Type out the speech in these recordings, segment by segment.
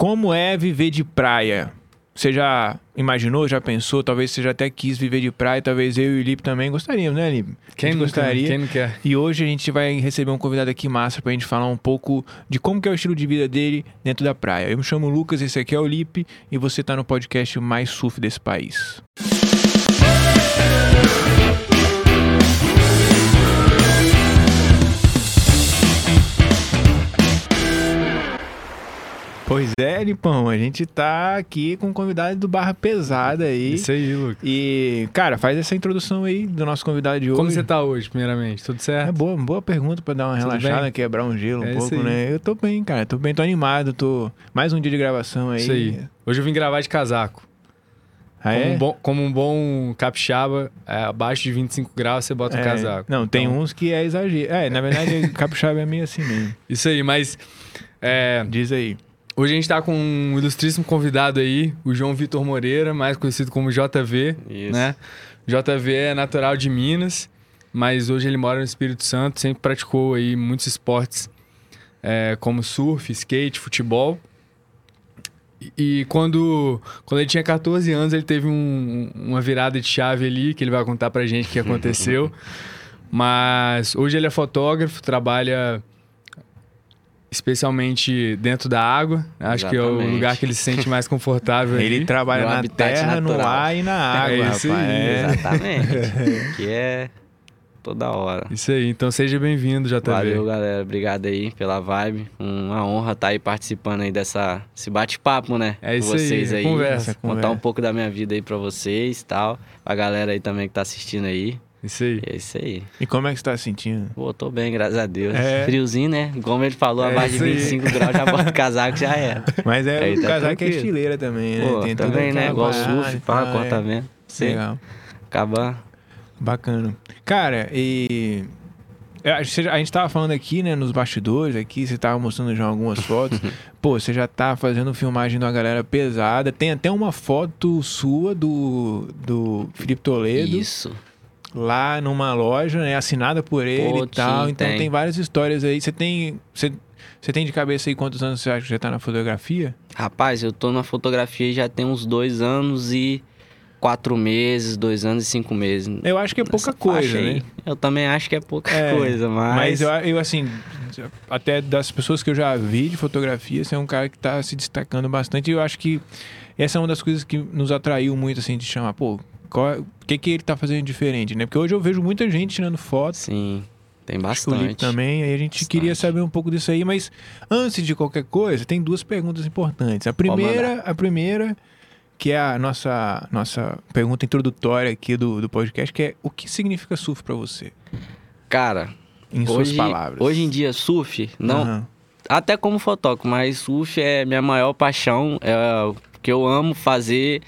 como é viver de praia? Você já imaginou, já pensou? Talvez você já até quis viver de praia, talvez eu e o Lipe também gostaríamos, né, Lipe? Quem nunca, gostaria. Quem não quer? E hoje a gente vai receber um convidado aqui massa pra gente falar um pouco de como que é o estilo de vida dele dentro da praia. Eu me chamo Lucas, esse aqui é o Lipe e você tá no podcast mais surf desse país. Pois é, Lipão, a gente tá aqui com um convidado do Barra Pesada aí. Isso aí, Lucas. E, cara, faz essa introdução aí do nosso convidado de hoje. Como você tá hoje, primeiramente? Tudo certo? É boa, boa pergunta pra dar uma Tudo relaxada, bem? quebrar um gelo É um isso pouco, né? Eu tô bem, cara, tô bem, tô animado, tô... Mais um dia de gravação aí. Isso aí. Hoje eu vim gravar de casaco. Ah, como, é? um bom, como um bom capixaba, é, abaixo de 25 graus você bota É. casaco. Não, tem Então, uns que é exagero. É, na verdade, capixaba é meio assim mesmo. Isso aí, mas é, Diz aí. Hoje a gente tá com um ilustríssimo convidado aí, o João Vitor Moreira, mais conhecido como JV, Isso. né? JV é natural de Minas, mas hoje ele mora no Espírito Santo, sempre praticou aí muitos esportes é, como surf, skate, futebol. E- E quando, quando ele tinha 14 anos, ele teve um- uma virada de chave ali, que ele vai contar pra gente o que aconteceu. Mas hoje ele é fotógrafo, trabalha especialmente dentro da água. Acho que é o Exatamente. lugar que ele se sente mais confortável. Ele ali. trabalha no na terra, no natural. ar e na água, É isso rapaz. aí, É. Exatamente. que é toda hora. Isso aí, então seja bem-vindo, JV. Valeu, galera. Obrigado aí pela vibe. Uma honra estar aí participando aí dessa esse bate-papo, né? É isso Com vocês aí, aí. conversa, Contar conversa. um pouco da minha vida aí pra vocês e tal. A galera aí também que tá assistindo aí. Isso aí. E é isso aí. E como é que você tá se sentindo? Pô, tô bem, graças a Deus. É. Friozinho, né? Como ele falou, É abaixo de isso aí. 25 graus já bota o casaco já era. Mas é Aí o tá casaco é tranquilo. estileira também, né? Pô, toda também, né? Igual surf, pá, tal, corta é. vento. Sei. Legal. Acaba. Bacana. Cara, e. A gente tava falando aqui, né, nos bastidores aqui, você tava mostrando já algumas fotos. Pô, você já tá fazendo filmagem de uma galera pesada. Tem até uma foto sua do, do Felipe Toledo Isso. Lá numa loja, né, assinada por ele Pô, e tal. sim, então tem. tem. várias histórias aí. Você tem. Você, você tem de cabeça aí quantos anos você acha que já tá na fotografia? Rapaz, eu tô na fotografia já tem uns dois anos e quatro meses, dois anos e cinco meses. Eu acho que é pouca coisa, aí. né? Eu também acho que é pouca É, coisa, mas. Mas eu, eu, assim, até das pessoas que eu já vi de fotografia, você é um cara que tá se destacando bastante. E eu acho que essa é uma das coisas que nos atraiu muito, assim, de chamar, pô, qual é- que que ele tá fazendo diferente, né? Porque hoje eu vejo muita gente tirando fotos. Sim, tem bastante. também, aí a gente Bastante. queria saber um pouco disso aí, mas antes de qualquer coisa, tem duas perguntas importantes. A primeira, a primeira, que é a nossa, nossa pergunta introdutória aqui do, do podcast, que é o que significa surf pra você? Cara, Em suas hoje, palavras. hoje em dia, surf, não. Aham. Até como fotógrafo, mas surf é minha maior paixão, é o que eu amo fazer.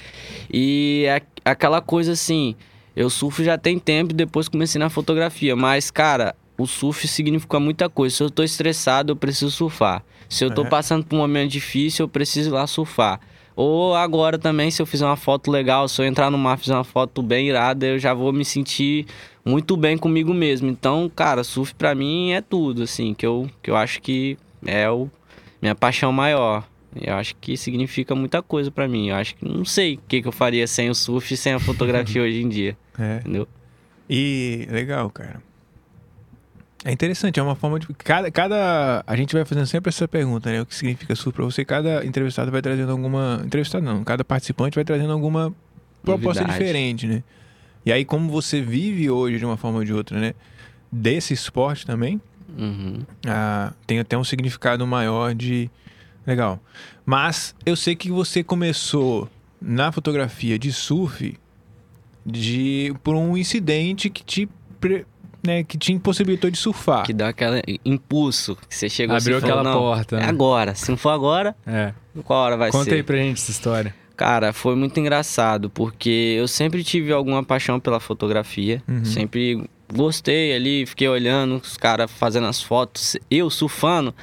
E é aquela coisa assim, eu surfo já tem tempo, depois comecei na fotografia, mas cara, o surf significa muita coisa. Se eu tô estressado, eu preciso surfar. Se eu tô É. passando por um momento difícil, eu preciso ir lá surfar. Ou agora também, se eu fizer uma foto legal, se eu entrar no mar e fizer uma foto bem irada, eu já vou me sentir muito bem comigo mesmo. Então, cara, surf pra mim é tudo, assim, que eu, que eu acho que é o minha paixão maior. Eu acho que significa muita coisa pra mim. Eu acho que não sei o que, que eu faria sem o surf e sem a fotografia hoje em dia, É. entendeu? E legal, cara. É interessante, é uma forma de. Cada, cada. A gente vai fazendo sempre essa pergunta, né? O que significa surf pra você? Cada entrevistado vai trazendo alguma. Entrevistado não, cada participante vai trazendo alguma proposta Novidade. diferente, né? E aí, como você vive hoje de uma forma ou de outra, né? Desse esporte também, Uhum. ah, tem até um significado maior de. Legal. Mas eu sei que você começou na fotografia de surf de por um incidente que te, pre- né, que te impossibilitou de surfar. Que dá aquele impulso que você chegou Abriu assim falou, aquela porta, É né? agora. Se não for agora, É. qual hora vai Conta ser? aí pra gente essa história. Cara, foi muito engraçado, porque eu sempre tive alguma paixão pela fotografia. Uhum. Sempre gostei ali, fiquei olhando os caras fazendo as fotos, eu surfando.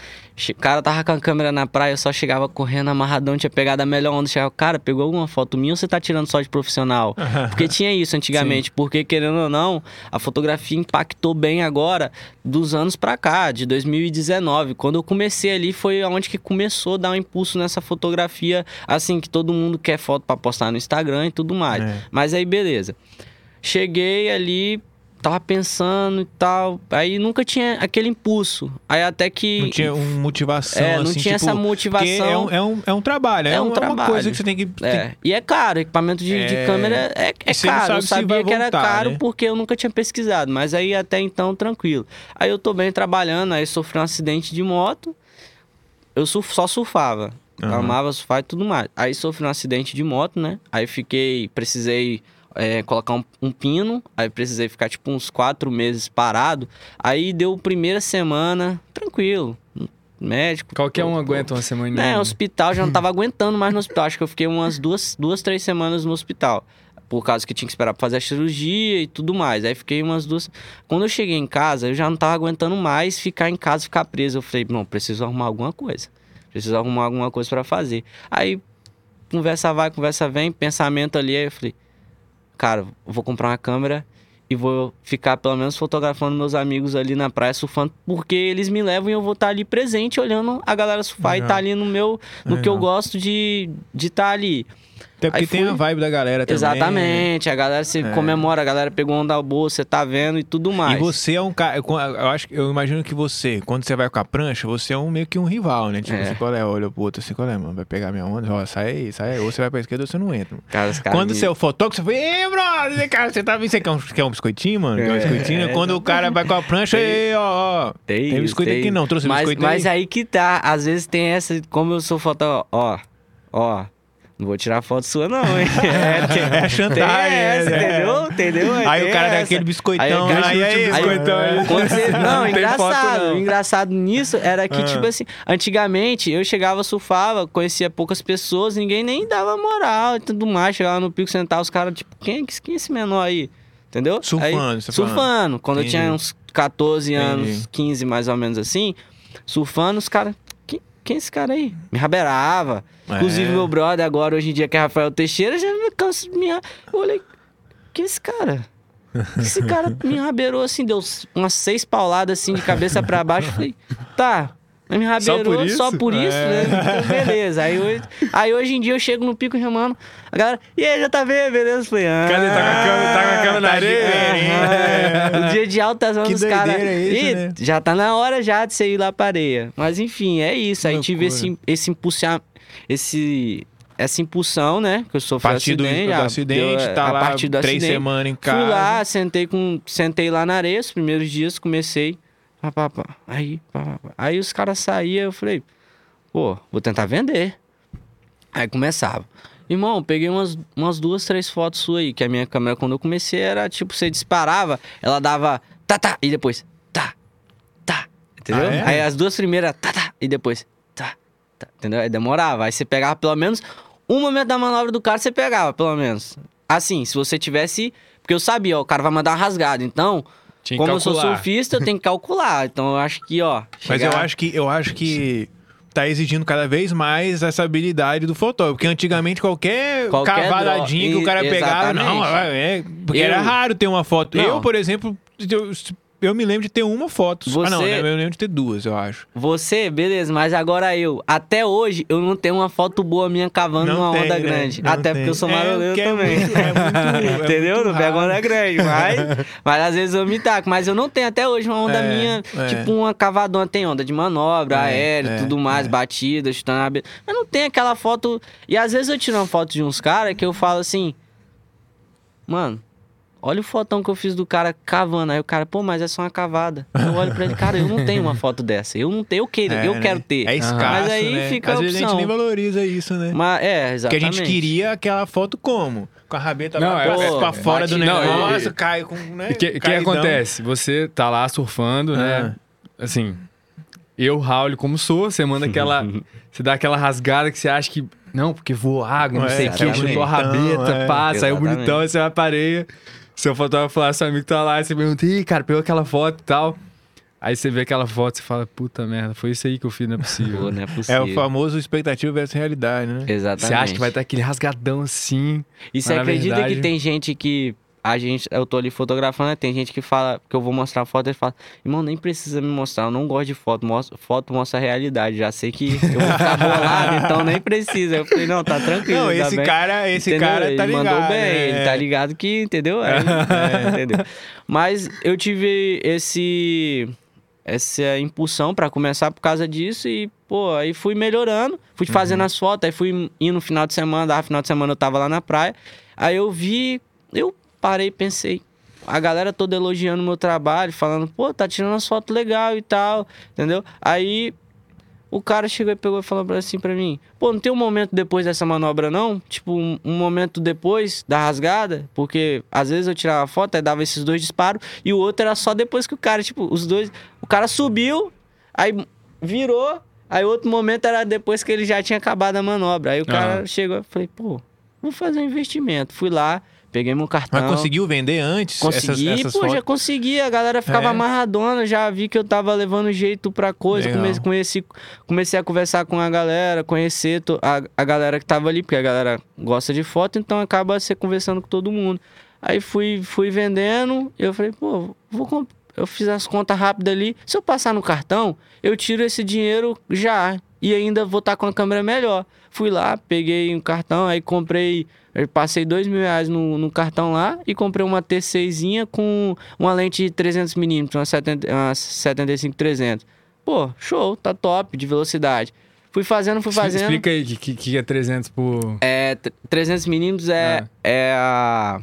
O cara tava com a câmera na praia, eu só chegava correndo amarradão, tinha pegado a melhor onda. Chegava, cara, pegou alguma foto minha ou você tá tirando só de profissional? Porque tinha isso antigamente, porque querendo ou não, a fotografia impactou bem agora dos anos pra cá, de 2019. Quando eu comecei ali foi onde que começou a dar um impulso nessa fotografia, assim, que todo mundo quer foto pra postar no Instagram e tudo mais. É. Mas aí, beleza. Cheguei ali, tava pensando e tal. Aí nunca tinha aquele impulso. Aí até que. Não tinha uma motivação, É, não assim, tinha tipo, essa motivação. É um, é, um, é um trabalho, é, É um um- é uma trabalho. coisa que você tem que... tem- É, e é caro, equipamento de, de É, câmera é, é caro. Eu sabia que era voltar, caro né? porque eu nunca tinha pesquisado, mas aí até então tranquilo. Aí eu tô bem trabalhando, aí sofri um acidente de moto, eu surf- só surfava. Aham. Amava surfar e tudo mais. Aí sofri um acidente de moto, né? Aí fiquei, precisei é, colocar um, um pino, aí precisei ficar tipo uns quatro meses parado. Aí deu primeira semana, tranquilo. Médico. Qualquer um aguenta uma semana. né, hospital, já não tava aguentando mais no hospital. Acho que eu fiquei umas duas, duas, três semanas no hospital. Por causa que tinha que esperar pra fazer a cirurgia e tudo mais. Aí fiquei umas duas. Quando eu cheguei em casa, eu já não tava aguentando mais ficar em casa, ficar preso. Eu falei, não, preciso arrumar alguma coisa. Preciso arrumar alguma coisa pra fazer. Aí, conversa vai, conversa vem, pensamento ali. Aí eu falei, cara, vou comprar uma câmera e vou ficar pelo menos fotografando meus amigos ali na praia surfando, porque eles me levam e eu vou estar ali presente olhando a galera surfar e Legal. tá ali no meu no que eu gosto de de estar ali. Até porque tem a vibe da galera também. né? Exatamente, a galera se É. comemora, a galera pegou onda boa, você tá vendo e tudo mais. E você é um cara. Eu, acho eu imagino que você, quando você vai com a prancha, você é um meio que um rival, né? Tipo, É. assim, qual é? Olha pro outro assim, qual é, mano? Vai pegar minha onda, ó, sai aí, sai aí. Ou você vai pra esquerda ou você não entra. Cara, Quando você é o fotógrafo, você fala, ei, brother, cara, você tá vendo? Você quer um, quer um biscoitinho, mano? Quer um É, biscoitinho? é, Quando o cara vai com a prancha, ei, ó, ó. Tem, Tem biscoito aqui não, trouxe mas, biscoito Mas aí? aí que tá, às vezes tem essa, como eu sou fotógrafo, ó, ó, não vou tirar foto sua não, hein? É, é chantagem, Tem essa, né? entendeu? Entendeu? Aí Tem o cara dá essa. aquele biscoitão, Aí, né? Aí, aí, aí- biscoitão aí. você- não, Não engraçado. foto, não. Engraçado nisso era que, Ah. tipo assim, antigamente eu chegava, surfava, conhecia poucas pessoas, ninguém nem dava moral e tudo mais. Chegava no pico, sentava os caras, tipo, quem, é- quem é esse menor aí? Entendeu? Surfando, Aí, você Surfando. Quando Entendi. eu tinha uns 14 anos, Entendi. 15 mais ou menos assim, surfando, os caras. Quem, quem é esse cara aí? Me raberava. Inclusive, É. meu brother agora, hoje em dia, que é Rafael Teixeira, já me cansa de me. Eu olhei. Que é esse cara? Esse cara me rabeirou assim, deu umas seis pauladas assim de cabeça pra baixo. Falei, tá. Me rabeirou por isso? só por isso, É. né? Então, beleza. Aí hoje, aí hoje em dia eu chego no pico remando, a galera, e aí, já tá vendo, beleza? Falei, ah, Cadê? Tá com a câmera- tá com a câmera na areia? Aham. O dia de altas Que ondas, cara. doideira é né? Já tá na hora já de você ir lá pra areia. Mas enfim, é isso. Aí tive esse, esse impulsar, esse essa impulsão, né? Que eu A sofri partir do, acidente. do já acidente, deu, é, tá a lá partir do três acidente. semanas em casa. Fui lá, sentei, com, sentei lá na areia, os primeiros dias, comecei. Pá, pá, pá. Aí, pá, aí os caras saíam, eu falei, pô, vou tentar vender. Aí começava. Irmão, peguei umas, umas duas, três fotos suas aí, que a minha câmera, quando eu comecei, era tipo, você disparava, ela dava tá, tá, e depois tá, tá, entendeu? Ah, é? Aí as duas primeiras, tá, tá, e depois tá, tá, entendeu? Aí demorava. Aí você pegava pelo menos um momento da manobra do cara, você pegava, pelo menos. Assim, se você tivesse. Porque eu sabia, ó, o cara vai mandar uma rasgada. Então, Tinha como eu sou calcular. surfista, eu tenho que calcular. Então eu acho que, ó. Mas eu chegar- acho que eu acho que tá exigindo cada vez mais essa habilidade do fotógrafo. Porque antigamente qualquer, Qualquer cavadadinha dro- que o cara e- pegava, não, exatamente. é, porque Eu- era raro ter uma foto. Não. Eu, por exemplo, eu, eu me lembro de ter uma foto. Ah, não, Você- né? eu lembro de ter duas, eu acho. Você, beleza, mas agora eu. Até hoje, eu não tenho uma foto boa minha cavando numa tem, onda né? grande. Não Até tem. porque eu sou É, maroleiro é também. muito- é muito- é Entendeu? muito não pego onda grande, mas, mas às vezes eu me taco. Mas eu não tenho até hoje uma onda É, minha, é. tipo uma cavadona. Tem onda de manobra, É, aéreo, tudo mais, batida, chutando a Mas não tem aquela foto. E às vezes eu tiro uma foto de uns caras que eu falo assim, mano. Olha o fotão que eu fiz do cara cavando. Aí o cara, pô, mas é só uma cavada. Eu olho pra ele, cara, eu não tenho uma foto dessa. Eu não tenho, eu quero, É, eu né? quero ter. É escasso, Mas aí né? fica Às a vezes a gente opção. nem valoriza isso, né? Mas, é, Porque a exatamente. gente queria aquela foto como? Com a rabeta Não, lá é- pra, é- pra fora do batidão. Não, e- negócio, cai com, né? O que, que acontece? Você tá lá surfando, né? Assim, eu, Raul, como sou, você manda aquela. você dá aquela rasgada que você acha que. Não, porque voou água, não É, sei o que, exatamente. chutou a rabeta, Bonitão, é. passa, saiu Exatamente. bonitão, aí você vai pra areia. Seu fotógrafo lá, seu amigo tá lá, e você pergunta, ih, cara, pegou aquela foto e tal. Aí você vê aquela foto e fala, puta merda, foi isso aí que eu fiz, não é Pô, possível. não é É possível. o famoso expectativa versus realidade, né? Exatamente. Você acha que vai estar aquele rasgadão assim? E você acredita verdade- que tem gente que. A gente, eu tô ali fotografando, né? tem gente que fala que eu vou mostrar foto e fala, irmão, nem precisa me mostrar, eu não gosto de foto, mostra, foto mostra a realidade, já sei que eu vou ficar bolado, então nem precisa. Eu falei, não, tá tranquilo. Não, tá esse bem." cara, esse Entendeu? cara tá ele ligado. mandou bem, né? ele tá ligado que, entendeu? Aí, é, entendeu? Mas eu tive esse essa impulsão pra começar por causa disso e, pô, aí fui melhorando, fui Uhum. fazendo as fotos, aí fui indo no final de semana, dava final de semana eu tava lá na praia. Aí eu vi, eu parei e pensei, a galera toda elogiando o meu trabalho, falando, pô, tá tirando as fotos legal e tal, entendeu? Aí o cara chegou e pegou e falou assim pra mim: Pô, não tem um momento depois dessa manobra, não? Tipo, um, um momento depois da rasgada? Porque às vezes eu tirava a foto, aí dava esses dois disparos, e o outro era só depois que o cara, tipo, os dois. O cara subiu, aí virou, aí outro momento era depois que ele já tinha acabado a manobra. Aí o cara Aham. chegou e falei: Pô, vou fazer um investimento. Fui lá, peguei meu cartão. Mas conseguiu vender antes Consegui, essas, essas pô, já fotos? consegui. A galera ficava É. amarradona, já vi que eu tava levando jeito pra coisa. Comecei, comecei, comecei a conversar com a galera, conhecer a, a galera que tava ali, porque a galera gosta de foto, então acaba você conversando com todo mundo. Aí fui, fui vendendo, eu falei, pô, vou eu fiz as contas rápidas ali. Se eu passar no cartão, eu tiro esse dinheiro já e ainda vou estar com a câmera melhor. Fui lá, peguei um cartão, aí comprei. Eu passei dois mil reais no, no cartão lá e comprei uma T6zinha com uma lente de 300mm, uma, 70, uma 75-300. Pô, show, tá top de velocidade. Fui fazendo, fui fazendo. Explica aí o que, que, é 300 por... É, 300mm é, é a,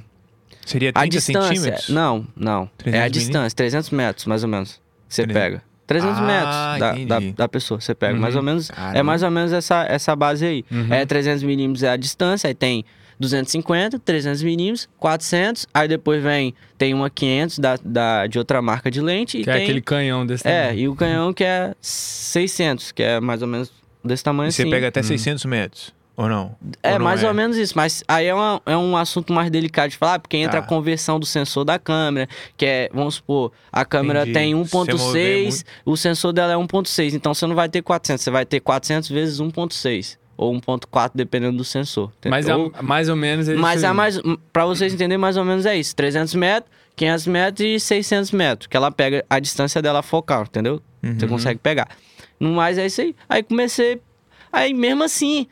Seria a 30 distância. centímetros? Não, não. é 300 a distância, 300 metros, mais ou menos. Você 300. pega. 300 Ah, metros da, da, da pessoa, você pega. Uhum. Mais ou menos. É Caramba. mais ou menos essa, essa base aí. Uhum. É 300 milímetros é a distância, aí tem 250, 300 milímetros, 400, aí depois vem, tem uma 500 da, da, de outra marca de lente e Que é tem... aquele canhão desse É, tamanho. e o canhão que é 600, que é mais ou menos desse tamanho E você assim. pega até Hum. 600 metros, ou não? É, Ou não mais ou menos isso, mas aí é, uma- é um assunto mais delicado de falar, porque entra Tá. a conversão do sensor da câmera, que é, vamos supor, a câmera Entendi. tem Se você mover 1.6, o sensor dela é 1.6, então você não vai ter 400, você vai ter 400 vezes 1.6, ou 1.4, dependendo do sensor. Mas é Ou- mais ou menos... isso mas é mais, pra vocês entenderem, mais ou menos é isso, 300 metros, 500 metros e 600 metros, que ela pega a distância dela focal, entendeu? Você Uhum. consegue pegar. No mais é isso aí. Aí comecei. Aí mesmo assim,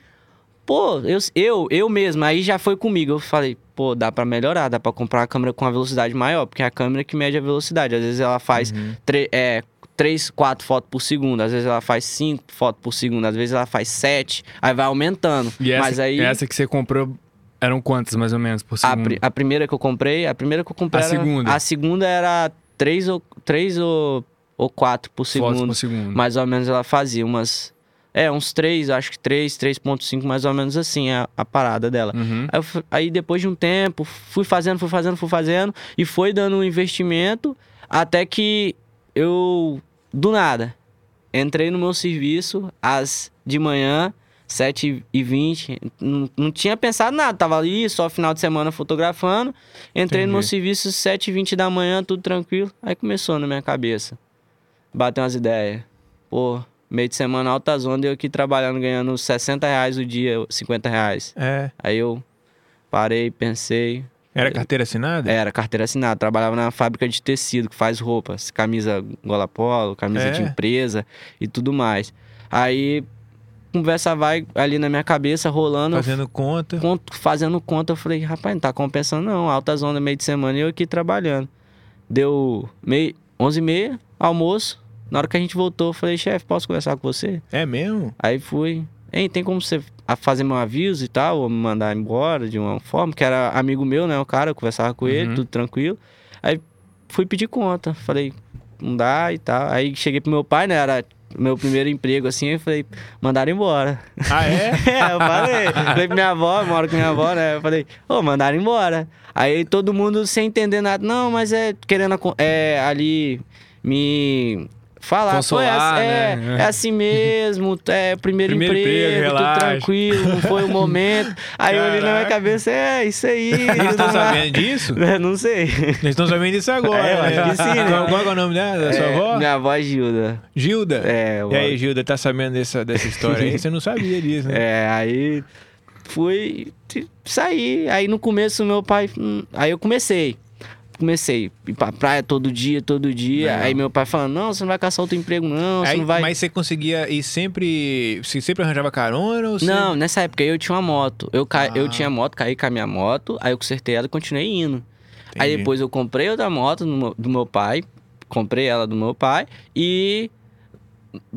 pô, eu, eu, eu mesmo, aí já foi comigo. Eu falei, pô, dá pra melhorar, dá pra comprar uma câmera com uma velocidade maior, porque é a câmera que mede a velocidade. Às vezes ela faz Uhum. é, 3, 4 fotos por segundo, às vezes ela faz 5 fotos por segundo, às vezes ela faz 7, aí vai aumentando. E essa, Mas aí. essa que você comprou eram quantas, mais ou menos, por A, segundo? pri- a primeira que eu comprei, a primeira que eu comprei A era- segunda? A segunda era 3 ou, 3 ou, ou 4 por Fotos segundo. por segundo. Mais ou menos ela fazia umas. É, uns 3, acho que 3, 3,5, mais ou menos assim, a, a parada dela. Uhum. Aí, eu aí depois de um tempo, fui fazendo, fui fazendo, fui fazendo, e foi dando um investimento, até que eu, do nada, entrei no meu serviço às de manhã, 7h20, não, não tinha pensado nada, tava ali só final de semana fotografando, entrei no meu Entendi. serviço 7h20 da manhã, tudo tranquilo, aí começou na minha cabeça, bateu umas ideias, pô, meio de semana alta zona, eu aqui trabalhando, ganhando 60 reais o dia, 50 reais. É. Aí eu parei, pensei. Era carteira assinada? Era carteira assinada. Trabalhava na fábrica de tecido que faz roupas, camisa gola polo, camisa É? de empresa e tudo mais. Aí conversa vai ali na minha cabeça rolando, Fazendo conta. conto- fazendo conta, eu falei, rapaz, não tá compensando não, alta zona meio de semana e eu aqui trabalhando. Deu meio, 11 e meia, almoço. Na hora que a gente voltou, eu falei, chefe, posso conversar com você? É mesmo? Aí fui. Hein, tem como você fazer meu aviso e tal, ou me mandar embora de uma forma? Que era amigo meu, né? O cara, eu conversava com ele, Uhum. tudo tranquilo. Aí fui pedir conta. Falei, não dá e tal. Aí cheguei pro meu pai, né? Era meu primeiro emprego assim. Eu falei, mandaram embora. Ah, é? é, eu falei. falei pra minha avó, eu moro com minha avó, né? Eu falei, ô, mandaram embora. Aí todo mundo sem entender nada. Não, mas é querendo é, ali me falar, Consolar, é, assim- é, né? é assim mesmo, é primeiro, Primeiro emprego, emprego, tudo tranquilo, não foi o momento. Aí eu olhei na minha Caraca. cabeça, é, isso aí. Eles estão sabendo disso? É, Não sei. Eles estão sabendo disso agora. É, né? que sim, né? Qual, é o nome dela, da sua É, avó? Minha avó Gilda. Gilda? É, E aí, Gilda, tá sabendo dessa, dessa história aí? Você não sabia disso, né? É, aí fui sair. Aí no começo meu pai. hum, Aí eu comecei. Comecei a ir pra praia todo dia, todo dia. Aí meu pai falando, não, você não vai caçar outro emprego, não, você Aí, não vai. Mas você conseguia ir sempre. Você sempre arranjava carona ou você... Não, nessa época eu tinha uma moto. Eu, ca... eu Ah. tinha moto, caí com a minha moto, aí eu consertei ela e continuei indo. Aí Entendi. depois eu comprei outra moto do meu pai, comprei ela do meu pai e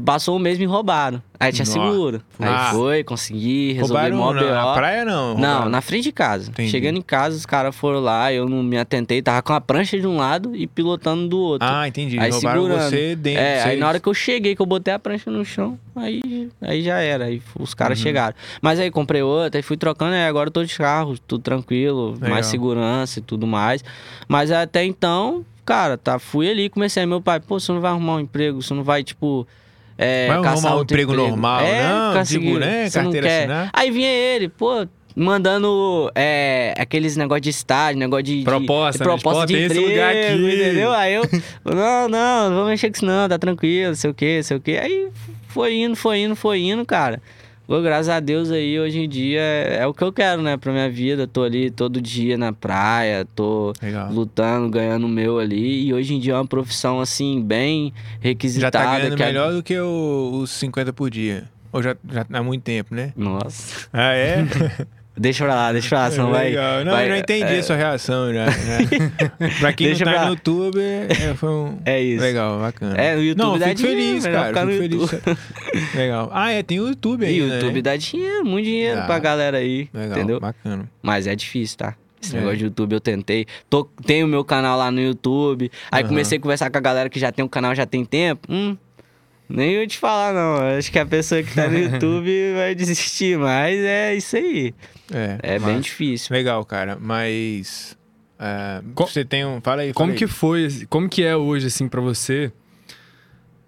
passou um mês e me roubaram. Aí tinha Nossa. seguro. Aí Ah. foi, consegui, resolvi Roubaram mó na, praia, não? Não, Roubaram. na frente de casa. Entendi. Chegando em casa, os caras foram lá, eu não me atentei, tava com a prancha de um lado e pilotando do outro. Ah, entendi. Aí Roubaram segurando. você dentro. É, aí na hora que eu cheguei, que eu botei a prancha no chão, aí, aí já era. Aí os caras Uhum. chegaram. Mas aí comprei outra, aí fui trocando, aí agora eu tô de carro, tudo tranquilo, Legal. mais segurança e tudo mais. Mas até então, cara, tá, fui ali, comecei. Aí meu pai, pô, você não vai arrumar um emprego, você não vai, tipo. É, Vai caçar arrumar um outro emprego normal, não? conseguir, Digo, né, carteira assinada. Aí vinha ele, pô, mandando é, aqueles negócio de estágio, negócio de. de- Proposta, de né? proposta Tipo, de emprego, lugar aqui. entendeu? Aí eu, não, não, não vou mexer com isso não, tá tranquilo, sei o que, sei o que. Aí foi indo, foi indo, foi indo, cara. Pô, graças a Deus aí, hoje em dia, é, é o que eu quero, né, pra minha vida. Tô ali todo dia na praia, tô Legal. lutando, ganhando o meu ali. E hoje em dia é uma profissão, assim, bem Já requisitada. tá ganhando que é- melhor do que o- os 50 por dia. Ou já, já há muito tempo, né? Nossa. Ah, é? Deixa pra lá, deixa pra lá, senão vai... Não, vai- eu já entendi é, a sua reação já. já. pra quem Deixa não tá pra- no YouTube, é, foi um... É isso. Legal, bacana. É, no YouTube não, dá fico dinheiro, feliz, cara. Fico no feliz. Legal. Ah, é, tem o YouTube E aí, o né? YouTube dá dinheiro, muito dinheiro Dá. pra galera aí, Legal, entendeu? bacana. Mas é difícil, tá? Esse É. negócio de YouTube eu tentei. Tô, tenho meu canal lá no YouTube. Aí Aham. comecei a conversar com a galera que já tem um canal já tem tempo. Hum, nem eu te falar, não. Acho que a pessoa que tá no YouTube vai desistir, mas é isso aí. É, É bem difícil. Legal, cara. Mas... é, Co- você tem um... Fala aí, fala Como aí. que foi, como que é hoje, assim, pra você,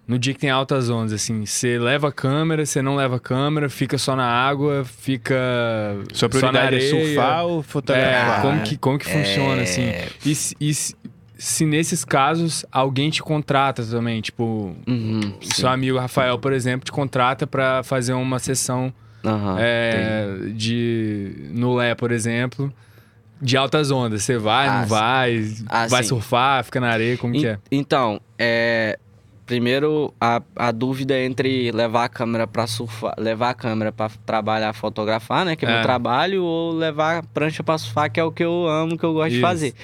no dia que tem altas ondas, assim? Você leva a câmera, você não leva a câmera, fica só na água, fica Sua só na prioridade é areia? surfar ou É, fotografar? como né? que, como que funciona, assim? E, se- e se, se nesses casos alguém te contrata também, tipo... Uhum, sim. Seu amigo Rafael, por exemplo, te contrata pra fazer uma sessão Aham, é, de no Lé, por exemplo, de altas ondas. Você vai, Ah, não sim. vai, Ah, vai sim. surfar, fica na areia, como que En- é? Então, é. Primeiro, a, a dúvida é entre levar a câmera para surfar, levar a câmera para trabalhar, fotografar, né, que é, É. meu trabalho, ou levar a prancha para surfar, que é o que eu amo, que eu gosto de Isso. fazer.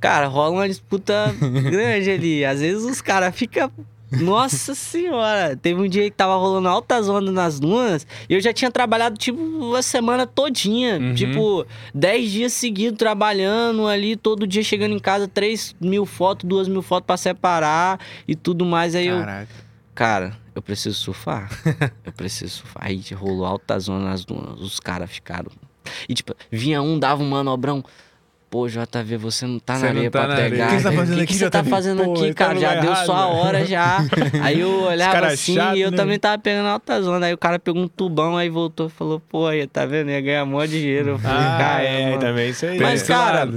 Cara, rola uma disputa grande ali. Às vezes os caras ficam. Nossa senhora! Teve um dia que tava rolando altas ondas nas dunas e eu já tinha trabalhado, tipo, uma semana todinha. Uhum. Tipo, 10 dias seguidos trabalhando ali, todo dia chegando em casa, 3 mil fotos, 2 mil fotos pra separar e tudo mais. Aí eu, Caraca. cara, eu preciso surfar. eu preciso surfar. Aí rolou altas zonas nas dunas. Os caras ficaram. E tipo, vinha um, dava um manobrão. Pô, JV, você não tá Você na areia tá pra pegar. O que você tá fazendo que aqui, que você tá fazendo Pô, aqui, tá cara? Já deu errado, sua velho. hora já. Aí eu olhava cara assim chato, e eu né, também tava pegando alta zona. Aí o cara pegou um tubão, aí voltou e falou, pô, aí, tá vendo? Ia ganhar mó dinheiro. Eu falei, Ah, cara, é, também isso aí. Mas, esse cara,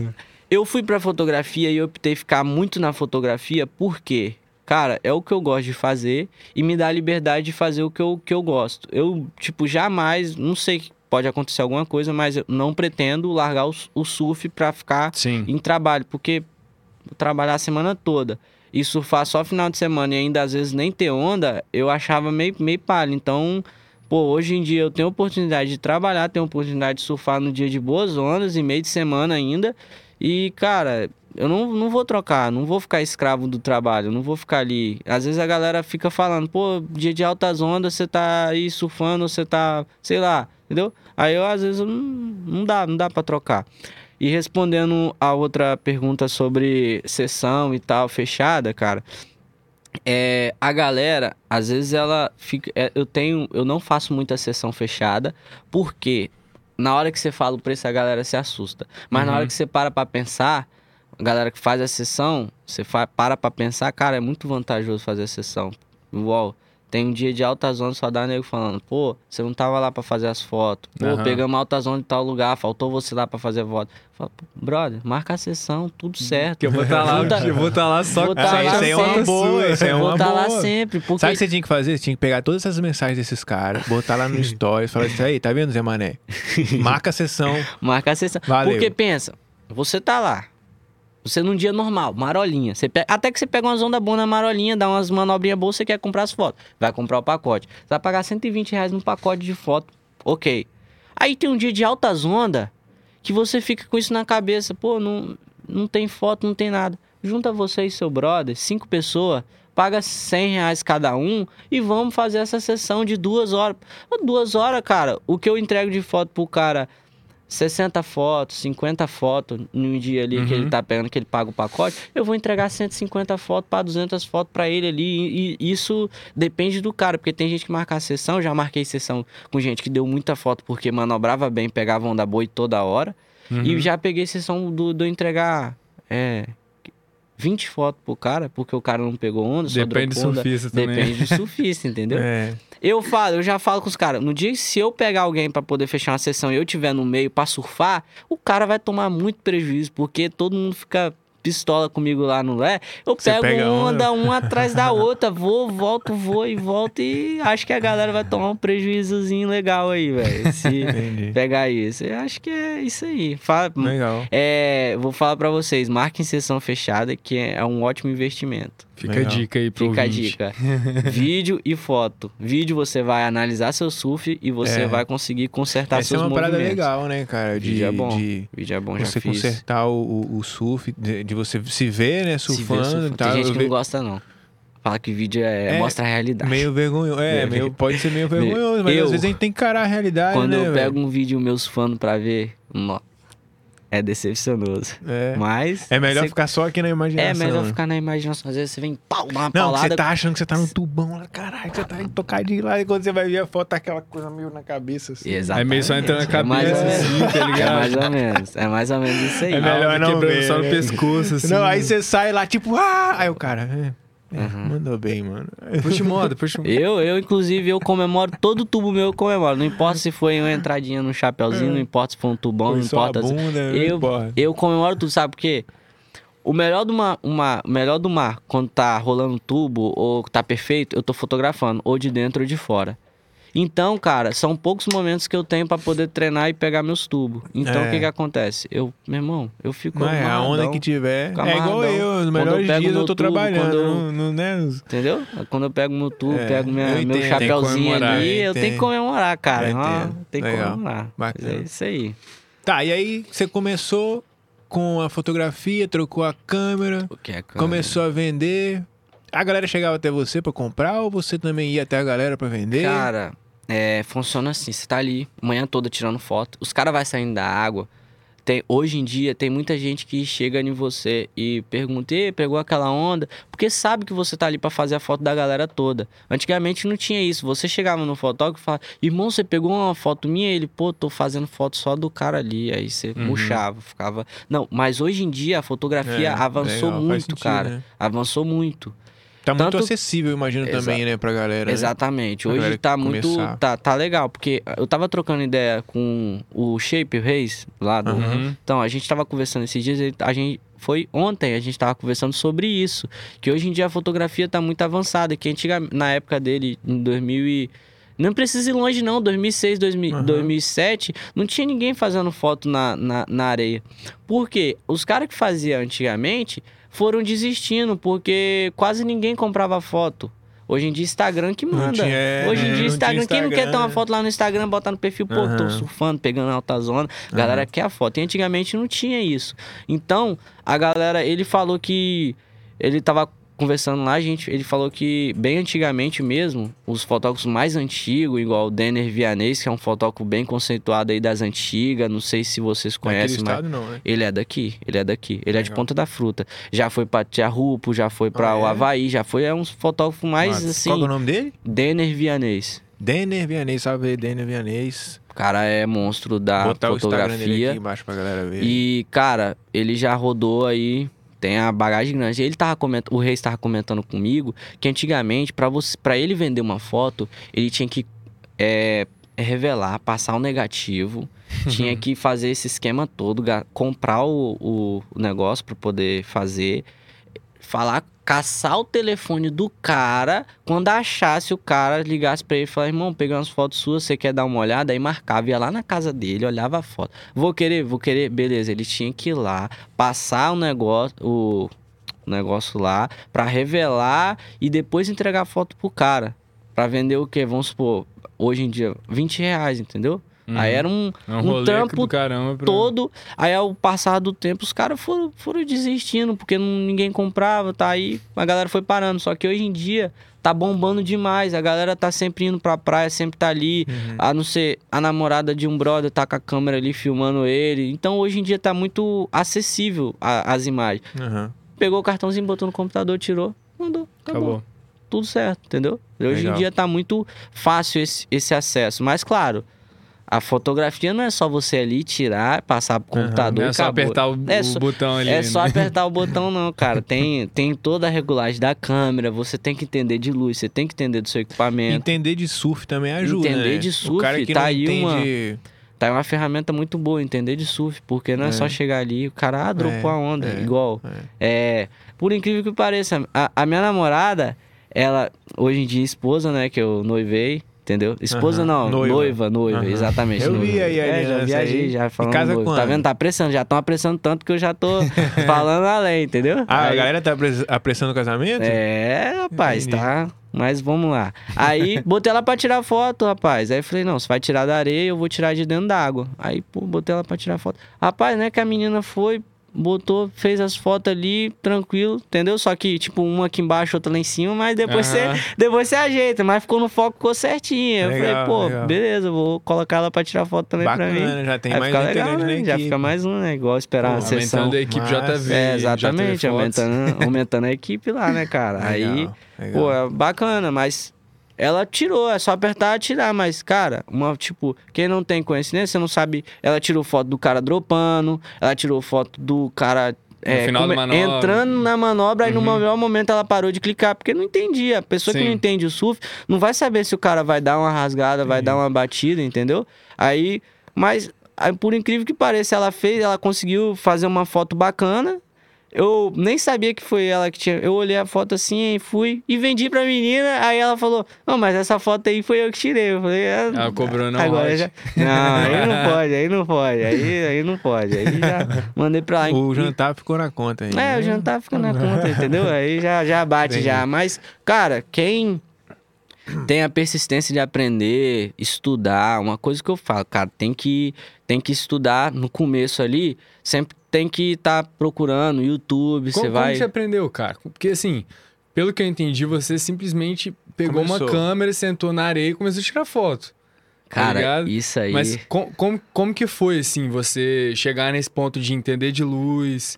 eu fui pra fotografia e optei ficar muito na fotografia porque, cara, é o que eu gosto de fazer e me dá a liberdade de fazer o que eu, que eu gosto. Eu, tipo, jamais, não sei pode acontecer alguma coisa, mas eu não pretendo largar o, o surf pra ficar Sim. em trabalho, porque trabalhar a semana toda e surfar só final de semana e ainda às vezes nem ter onda, eu achava meio, meio palha. Então, pô, hoje em dia eu tenho oportunidade de trabalhar, tenho oportunidade de surfar no dia de boas ondas e meio de semana ainda. E, cara, eu não, não vou trocar, não vou ficar escravo do trabalho, não vou ficar ali. Às vezes a galera fica falando, pô, dia de altas ondas, você tá aí surfando, você tá, sei lá, entendeu? Aí eu, às vezes, eu não, não dá, não dá pra trocar. E respondendo a outra pergunta sobre sessão e tal, fechada, cara. É, a galera, às vezes ela fica. é, eu tenho. Eu não faço muita sessão fechada, porque na hora que você fala o preço, a galera se assusta. Mas na Uhum. hora que você para pra pensar, a galera que faz a sessão, você fa para pra pensar, cara, é muito vantajoso fazer a sessão. igual, tem um dia de alta zona, só dá nego falando, pô, você não tava lá pra fazer as fotos. Pô, Aham. pegamos alta zona em tal lugar, faltou você lá pra fazer a foto. Fala, "Pô, brother, marca a sessão, tudo certo. Que eu vou estar lá, Junta- eu vou tá lá só vou com tá lá é uma boa, isso é Vou uma tá lá boa. sempre, porque... Sabe o que você tinha que fazer? Você tinha que pegar todas essas mensagens desses caras, botar lá no stories, falar isso aí, tá vendo, Zé Mané? Marca a sessão. Marca a sessão. Valeu. Porque pensa, você tá lá. Você num dia normal, marolinha. Você até que você pega umas ondas boas na marolinha, dá umas manobrinhas boas, você quer comprar as fotos. Vai comprar o pacote. Você vai pagar 120 reais no pacote de foto. Ok. Aí tem um dia de altas ondas que você fica com isso na cabeça. Pô, não, não tem foto, não tem nada. Junta você e seu brother, cinco pessoas, paga 100 reais cada um e vamos fazer essa sessão de duas horas. Duas horas, cara, o que eu entrego de foto pro cara 60 fotos, 50 fotos no dia ali que Uhum. ele tá pegando, que ele paga o pacote, eu vou entregar 150 fotos para 200 fotos para ele ali. E, e isso depende do cara, porque tem gente que marca a sessão, já marquei sessão com gente que deu muita foto porque manobrava bem, pegava onda boa e toda hora. Uhum. E já peguei sessão do, do entregar é, 20 fotos pro cara, porque o cara não pegou onda, só Depende do dropou onda. surfista também. Depende do surfista, entendeu? É. Eu falo, eu já falo com os caras, no dia que se eu pegar alguém pra poder fechar uma sessão e eu tiver no meio pra surfar, o cara vai tomar muito prejuízo, porque todo mundo fica pistola comigo lá no Lé. Eu Você pego pega onda uma atrás da outra, vou, volto, vou e volto e acho que a galera vai tomar um prejuízozinho legal aí, velho. Se Entendi. pegar isso. Eu acho que é isso aí. Fala, Legal. é, vou falar pra vocês, marquem sessão fechada, que é um ótimo investimento. Fica Legal. a dica aí pro Fica a ouvinte. dica. Vídeo e foto. Vídeo você vai analisar seu surf e você É. vai conseguir consertar Essa é seus uma parada movimentos. legal, né, cara? De, Vídeo é bom. de Vídeo é bom, já você fiz. consertar o, o- o surf, de, de você se ver, né, Se surfando e tal. Tem gente que ve- não gosta, não. Fala que vídeo é, É, mostra a realidade. Meio vergonhoso. É, É, meio, pode ser meio vergonhoso, mas eu- às vezes a gente tem que encarar a realidade, Quando né, eu velho? pego um vídeo meus fãs pra ver, é decepcionoso. É. Mas. É melhor você- ficar só aqui na imaginação. É melhor né? ficar na imaginação. Às vezes você vem pau, dá uma Não, que paulada. você tá achando que você tá num tubão lá, caralho, você tá tocadinho lá, e quando você vai ver a foto, tá aquela coisa meio na cabeça, assim. Exatamente. Aí meio só entrando na É mais ou cabeça, menos. assim, tá É ligado? mais ou menos. É mais ou menos isso aí. É melhor não quebrando ver, só no pescoço, assim. Não, aí você sai lá, tipo, ah! Aí o cara, é, é, Uhum. mandou bem, mano. Puxa moda, puxa moda. Eu, eu, inclusive, eu comemoro todo tubo meu, eu comemoro. Não importa se foi uma entradinha no chapeuzinho, não importa se foi um tubão, Foi não importa. se- bunda, não eu, importa. eu comemoro tudo, sabe por quê? O melhor do mar, uma, o melhor do mar, quando tá rolando tubo ou tá perfeito, eu tô fotografando, ou de dentro ou de fora. Então, cara, são poucos momentos que eu tenho pra poder treinar e pegar meus tubos. Então, É. o que que acontece? Eu, meu irmão, eu fico Não é, a onda que tiver. É igual eu, nos Quando melhores eu eu tô tubo, trabalhando, eu- não, não, né? Entendeu? Quando eu pego meu tubo, É, pego minha, eu meu comemorar, ali, hein? eu tenho que comemorar, cara. Eu entendo. tem que Legal. comemorar. Bacana. É isso aí. Tá, e aí você começou com a fotografia, trocou a câmera, O que é, cara? começou a vender. A galera chegava até você pra comprar ou você também ia até a galera pra vender? Cara, é, funciona assim, você tá ali, manhã toda tirando foto, os caras vai saindo da água. Tem, hoje em dia tem muita gente que chega em você e pergunta, "Ê, pegou aquela onda? Porque sabe que você tá ali pra fazer a foto da galera toda. Antigamente não tinha isso. Você chegava no fotógrafo e falava, irmão, você pegou uma foto minha? Ele, pô, tô fazendo foto só do cara ali. Aí você Uhum. puxava, ficava. Não, mas hoje em dia a fotografia É, avançou legal, faz muito, sentido, cara. né? Avançou muito. Tá muito Tanto- acessível, imagino, Exa- também, né, pra galera. né? Exatamente. A Hoje galera tá muito. começar. Tá, tá legal, porque eu tava trocando ideia com o Shape Reis lá do. Uhum. Então, a gente tava conversando esses dias, a gente. Foi ontem, a gente tava conversando sobre isso. Que hoje em dia a fotografia tá muito avançada. Que antigamente, na época dele, em 2000 e... Não precisa ir longe, não. 2006, 2000, Uhum. 2007, não tinha ninguém fazendo foto na, na, na areia. Por quê? Os caras que faziam antigamente foram desistindo, porque quase ninguém comprava foto. Hoje em dia, Instagram que manda. tinha- é, Hoje em dia, tinha Instagram. Quem não quer ter uma Instagram, né? foto lá no Instagram, botar no perfil, pô, tô Aham. surfando, pegando alta zona. A galera quer a foto. E antigamente não tinha isso. Então, a galera, ele falou que. Ele tava conversando lá, gente, ele falou que bem antigamente mesmo, os fotógrafos mais antigos, igual o Denner Vianês, que é um fotógrafo bem conceituado aí das antigas, não sei se vocês conhecem, mas estado, não, né? ele é daqui, ele é daqui. Ele é de Legal. Ponta da Fruta. Já foi pra Tiarrupo, já foi pra Ah, o é? Havaí, já foi é uns fotógrafos mais Massa. assim. Qual é o nome dele? Denner Vianês. Denner Vianês, salve aí, Denner Vianês. O cara é monstro da Botar o Instagram dele aqui fotografia. embaixo pra galera ver. E, cara, ele já rodou aí tem a bagagem grande. Ele tava comentando, o Reis estava comentando comigo que antigamente, para você, para ele vender uma foto, ele tinha que é, revelar, passar o negativo, tinha que fazer esse esquema todo, comprar o, o- o negócio para poder fazer, falar, caçar o telefone do cara, quando achasse o cara, ligasse pra ele e falar, irmão, peguei umas fotos suas, você quer dar uma olhada? Aí marcava, ia lá na casa dele, olhava a foto. Vou querer, vou querer, beleza, ele tinha que ir lá, passar o negócio, o negócio lá, pra revelar e depois entregar a foto pro cara. Pra vender o quê? Vamos supor, hoje em dia, 20 reais, entendeu? Uhum. Aí era um, É um, um trampo caramba. Pra... todo. Aí ao passar do tempo, os caras foram, foram desistindo, porque não- ninguém comprava, tá aí. A galera foi parando. Só que hoje em dia tá bombando demais. A galera tá sempre indo pra praia, sempre tá ali. Uhum. A não ser a namorada de um brother tá com a câmera ali filmando ele. Então hoje em dia tá muito acessível a- as imagens. Aham. Pegou o cartãozinho, botou no computador, tirou, mandou. Acabou. Acabou. Tudo certo, entendeu? Hoje Legal. em dia tá muito fácil esse, esse acesso. Mas claro. A fotografia não é só você ali tirar, passar pro computador Não e é só acabou. apertar o, É o só- botão ali. É só né? apertar o botão, não, cara. Tem, tem toda a regulagem da câmera, você tem que entender de luz, você tem que entender do seu equipamento. Entender de surf também ajuda, Entender né? de o surf, cara que tá não aí entende... Tá aí uma ferramenta muito boa, entender de surf, porque não é, É. só chegar ali, o cara, ah, dropou É, a onda, é, igual. é. É, por incrível que pareça, a, a minha namorada, ela, hoje em dia, esposa, né, que eu noivei, entendeu? Esposa Aham, não, noiva. noiva, noiva, Aham. exatamente. Eu vi noiva. aí a É, já viajei, aí. já falando casa noivo. Tá vendo? Tá apressando, já estão apressando tanto que eu já tô falando além, entendeu? Ah, a Aí- galera tá apres- apressando o casamento? é, rapaz, Entendi. tá. Mas vamos lá. Aí botei ela pra tirar foto, rapaz. Aí falei, não, você vai tirar da areia, eu vou tirar de dentro d'água. Aí, pô, botei ela pra tirar foto. Rapaz, né, que a menina foi, botou, fez as fotos ali, tranquilo, entendeu? Só que, tipo, uma aqui embaixo, outra lá em cima, mas depois, você, depois você ajeita. Mas ficou no foco, ficou certinho. Eu falei, Legal, pô, legal. beleza, vou colocar ela pra tirar foto também pra mim. Bacana, já tem Aí mais um legal, né? Já fica mais um, né? Igual esperar Pô, uma sessão. Aumentando a equipe Massa. JV. É, exatamente, aumentando, aumentando a equipe lá, né, cara? Aí, Legal, legal. pô, é bacana, mas ela tirou, é só apertar e tirar, mas, cara, uma, tipo, quem não tem conhecimento, você não sabe. Ela tirou foto do cara dropando, ela tirou foto do cara. é, come- entrando na manobra, aí no Uhum. melhor momento ela parou de clicar, porque não entendia. A pessoa que Sim. não entende o surf não vai saber se o cara vai dar uma rasgada, vai dar uma batida, entendeu? Aí, mas aí, por incrível que pareça, ela fez, ela conseguiu fazer uma foto bacana. Eu nem sabia que foi ela que tinha. Eu olhei a foto assim e fui e vendi pra menina. Aí ela falou: Não, mas essa foto aí foi eu que tirei. Eu falei: é, Ela cobrou não Agora já. Não, aí não pode, aí não pode. Aí, aí não pode. Aí já mandei pra lá. O jantar ficou na conta aí. é, né? o jantar fica na conta, entendeu? Aí já, já bate Entendi. já. Mas, cara, quem tem a persistência de aprender, estudar, uma coisa que eu falo, cara, tem que, tem que estudar no começo ali, sempre tem que estar procurando YouTube, Como, você como vai... que você aprendeu, cara? Porque assim, pelo que eu entendi, você simplesmente pegou Começou. uma câmera, sentou na areia e começou a tirar foto. tá Cara, ligado? isso aí... Mas com- como, como que foi, assim, você chegar nesse ponto de entender de luz,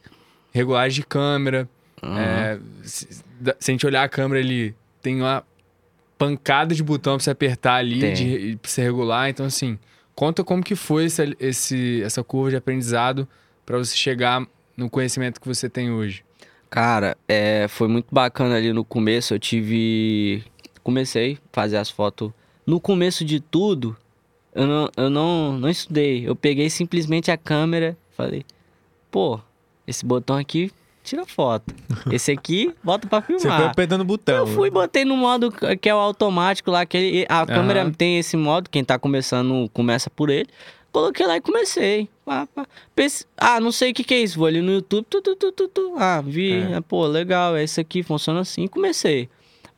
regulagem de câmera? Aham. é, se, se a gente olhar a câmera ali, tem uma pancada de botão pra você apertar ali, Tem. de, pra você regular. Então, assim, conta como que foi esse, esse- essa curva de aprendizado pra você chegar no conhecimento que você tem hoje. Cara, é, foi muito bacana ali no começo. Eu tive. Comecei a fazer as fotos. No começo de tudo, eu não, eu não, não estudei. Eu peguei simplesmente a câmera, falei, pô, esse botão aqui tira foto. Esse aqui bota pra filmar. Você foi apertando o botão. Eu fui, botei no modo que é o automático lá, que ele- a câmera tem esse modo, quem tá começando começa por ele. Coloquei lá e comecei. Pense- ah, não sei o que, que é isso. Vou ali no YouTube. Tu, tu, tu. Ah, vi. É. ah, Pô, legal. É isso aqui, funciona assim. Comecei.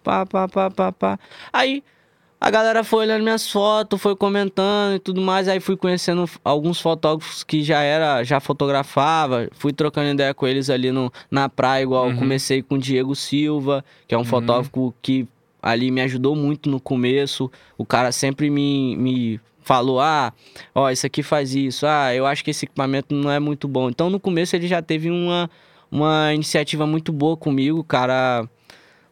Pá, pá, pá, pá, pá. Aí a galera foi olhando minhas fotos, foi comentando e tudo mais. Aí fui conhecendo alguns fotógrafos que já era, já fotografava. Fui trocando ideia com eles ali no, na praia, igual eu Uhum. comecei com o Diego Silva, que é um fotógrafo que ali me ajudou muito no começo. O cara sempre me, me falou: ah, ó, isso aqui faz isso. Ah, eu acho que esse equipamento não é muito bom. Então no começo ele já teve uma, uma iniciativa muito boa comigo, cara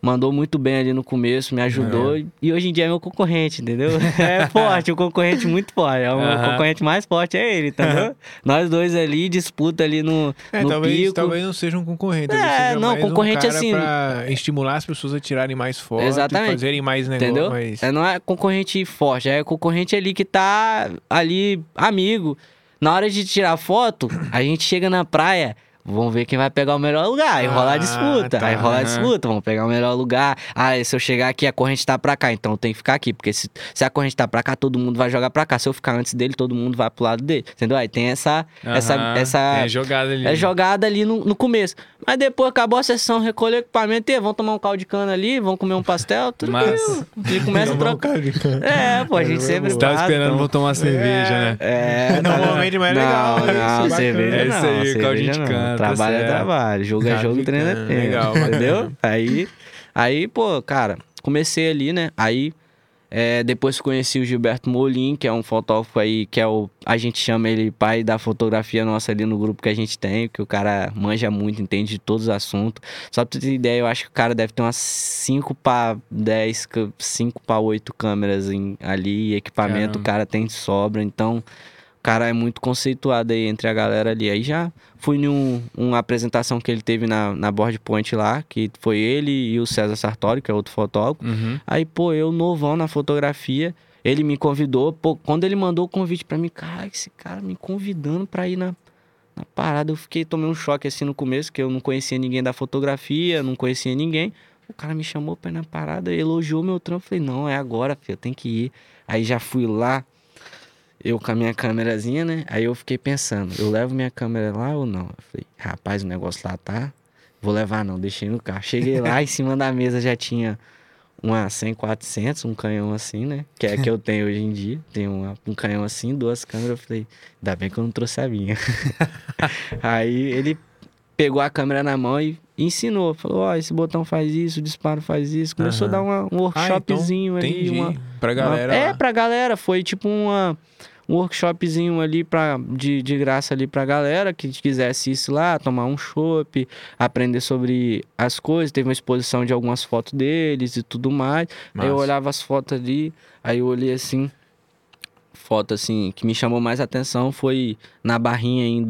mandou muito bem ali no começo, me ajudou. E hoje em dia é meu concorrente, entendeu? É forte, o concorrente muito forte. É o Aham. concorrente mais forte é ele, entendeu? Nós dois ali, disputa ali no, É, no talvez, pico. talvez não seja um concorrente. É, não, concorrente um assim- Pra estimular as pessoas a tirarem mais fotos, Exatamente. fazerem mais negócio. Entendeu? Mas... É, não é concorrente forte, é concorrente ali que tá ali, amigo. Na hora de tirar foto, a gente chega na praia. Vamos ver quem vai pegar o melhor lugar. Aí rola a Ah, disputa. tá. Aí rola a disputa. Vamos pegar o melhor lugar. Ah, se eu chegar aqui, a corrente tá pra cá. Então eu tenho que ficar aqui. Porque se, se a corrente tá pra cá, todo mundo vai jogar pra cá. Se eu ficar antes dele, todo mundo vai pro lado dele. Entendeu? Aí tem essa. essa, Aham, essa Tem jogada ali. é jogada ali no, no começo. Mas depois acabou a sessão, recolheu o equipamento, e vão tomar um caldo de cana ali, vão comer um pastel, tudo Massa. E começa a trocar. É, pô, a gente sempre Você tava esperando então- vou tomar cerveja, né? É, tá- Normalmente mais não, legal, isso é Não, bacana. cerveja É não. isso aí, cerveja caldinho de não. cana, tá Trabalho é trabalho, jogo é Caldo jogo, treino é treino. legal, entendeu? Aí, aí, pô, cara, comecei ali, né? Aí, é, depois conheci o Gilberto Molin, que é um fotógrafo aí, que é o. A gente chama ele pai da fotografia nossa ali no grupo que a gente tem, que o cara manja muito, entende de todos os assuntos. Só pra tu ter ideia, eu acho que o cara deve ter umas 5 para 10, 5 para 8 câmeras em- ali, equipamento Caramba. o cara tem de sobra, então. O cara é muito conceituado aí entre a galera ali. Aí já fui em um, uma apresentação que ele teve na, na Board Point lá, que foi ele e o César Sartori, que é outro fotógrafo. Uhum. Aí, pô, eu novão na fotografia, ele me convidou. Pô, quando ele mandou o convite pra mim, cara, esse cara me convidando pra ir na, na parada, eu fiquei, tomei um choque assim no começo, que eu não conhecia ninguém da fotografia, não conhecia ninguém. O cara me chamou pra ir na parada, elogiou meu trampo. Falei, não, é agora, filho, eu tenho que ir. Aí já fui lá, eu com a minha câmerazinha, né? Aí eu fiquei pensando, eu levo minha câmera lá ou não? Eu falei, rapaz, o negócio lá tá. Vou levar não, deixei no carro. Cheguei lá, em cima da mesa já tinha uma 100 400, um canhão assim, né? Que é que eu tenho hoje em dia. Tenho uma- um canhão assim, duas câmeras. Eu falei, ainda bem que eu não trouxe a minha. Aí ele pegou a câmera na mão e ensinou. Falou, ó, esse botão faz isso, o disparo faz isso. Começou Aham. a dar uma- um Ah, então, workshopzinho ali. entendi. Uma, Pra galera uma- É, pra galera. Foi tipo uma, um workshopzinho ali pra, de, de graça ali pra galera que quisesse isso lá, tomar um chopp, aprender sobre as coisas. Teve uma exposição de algumas fotos deles e tudo mais. Aí eu olhava as fotos ali, aí eu olhei assim. Foto assim, que me chamou mais atenção foi na Barrinha em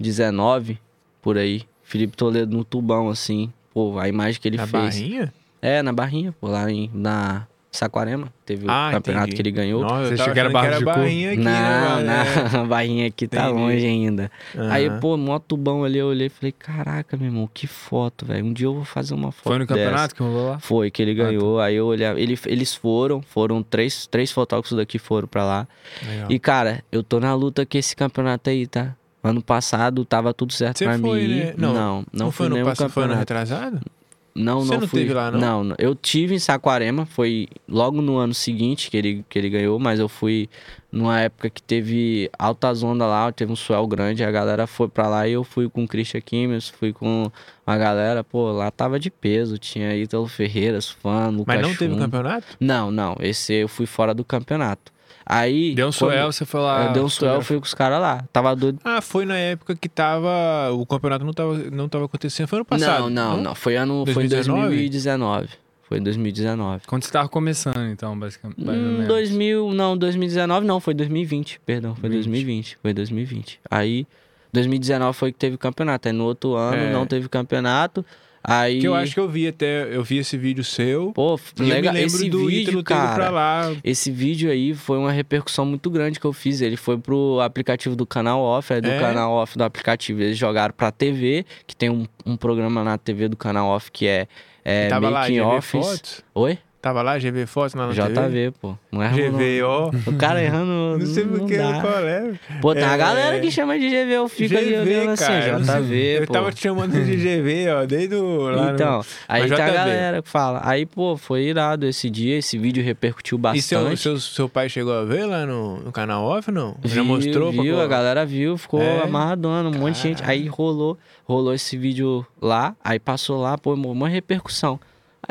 2019, por aí. Felipe Toledo no tubão, assim. Pô, a imagem que ele Na fez. barrinha? É, na Barrinha, pô, lá em, na Saquarema. Teve Ah, o campeonato entendi. que ele ganhou. Nossa, Você achou que era Barra de barrinha aqui, não, né? não, a Barrinha aqui tá Entendi. longe ainda. Aí, Aham. pô, mó tubão ali, eu olhei e falei, caraca, meu irmão, que foto, velho. Um dia eu vou fazer uma foto Foi no dessa. campeonato que rolou lá? Foi, que ele tá. ganhou. Aí eu olhava. Ele, eles foram, foram três, três fotógrafos daqui foram pra lá. Legal. E, cara, eu tô na luta com esse campeonato aí, tá? Ano passado tava tudo certo Você pra foi, mim. né? Não, não, não, foi no passado, foi no campeonato. retrasado? Não, Você não não fui. teve lá, não? não? eu tive em Saquarema, foi logo no ano seguinte que ele, que ele ganhou, mas eu fui numa época que teve altas ondas lá, teve um swell grande, a galera foi pra lá e eu fui com o Christian Kimmels, fui com a galera, pô, lá tava de peso, tinha Ítalo Ferreiras, fã, Lucas Mas não teve Chum. campeonato? Não, não, esse eu fui fora do campeonato. Aí... Deu um suel, você foi lá. eu dei um eu fui com os caras lá, tava doido. Ah, foi na época que tava. O campeonato não tava, não tava acontecendo. Foi ano passado. não, não, não, foi ano, foi em 2019? 2019. Foi em 2019. Quando você tava começando, então, basicamente. Hum, menos. 2000, não, 2019 não, foi 2020, perdão, foi 20. 2020, foi 2020. Aí 2019 foi que teve o campeonato, aí no outro ano É. não teve campeonato. Aí Que eu acho que eu vi até. Eu vi esse vídeo seu. pô, eu legal, lembro esse do vídeo, cara. lá. Esse vídeo aí foi uma repercussão muito grande que eu fiz. Ele foi pro aplicativo do canal off, é do É? canal off do aplicativo. Eles jogaram pra TV, que tem um, um programa na TV do canal off que é, é Making. Fotos? Oi? Tava lá, GV Fotos na TV? JV, pô. Não erra. GV, ó. O cara errando. Não sei porque dá. qual é. Pô, tem uma É. galera que chama de GV, eu fico ali olhando assim, cara, não sei- JV, Eu pô. tava te chamando de GV, ó, desde o. Lá no- Então, aí Mas tem a JV. galera que fala. Aí, pô, foi irado esse dia, esse vídeo repercutiu E seu, bastante. seu, seu pai chegou a ver lá no, no canal off, não? Já Viu, mostrou? pra- Viu, a galera viu, ficou É? amarradona, um monte de gente. Aí rolou, rolou esse vídeo lá, aí passou lá, pô, uma repercussão.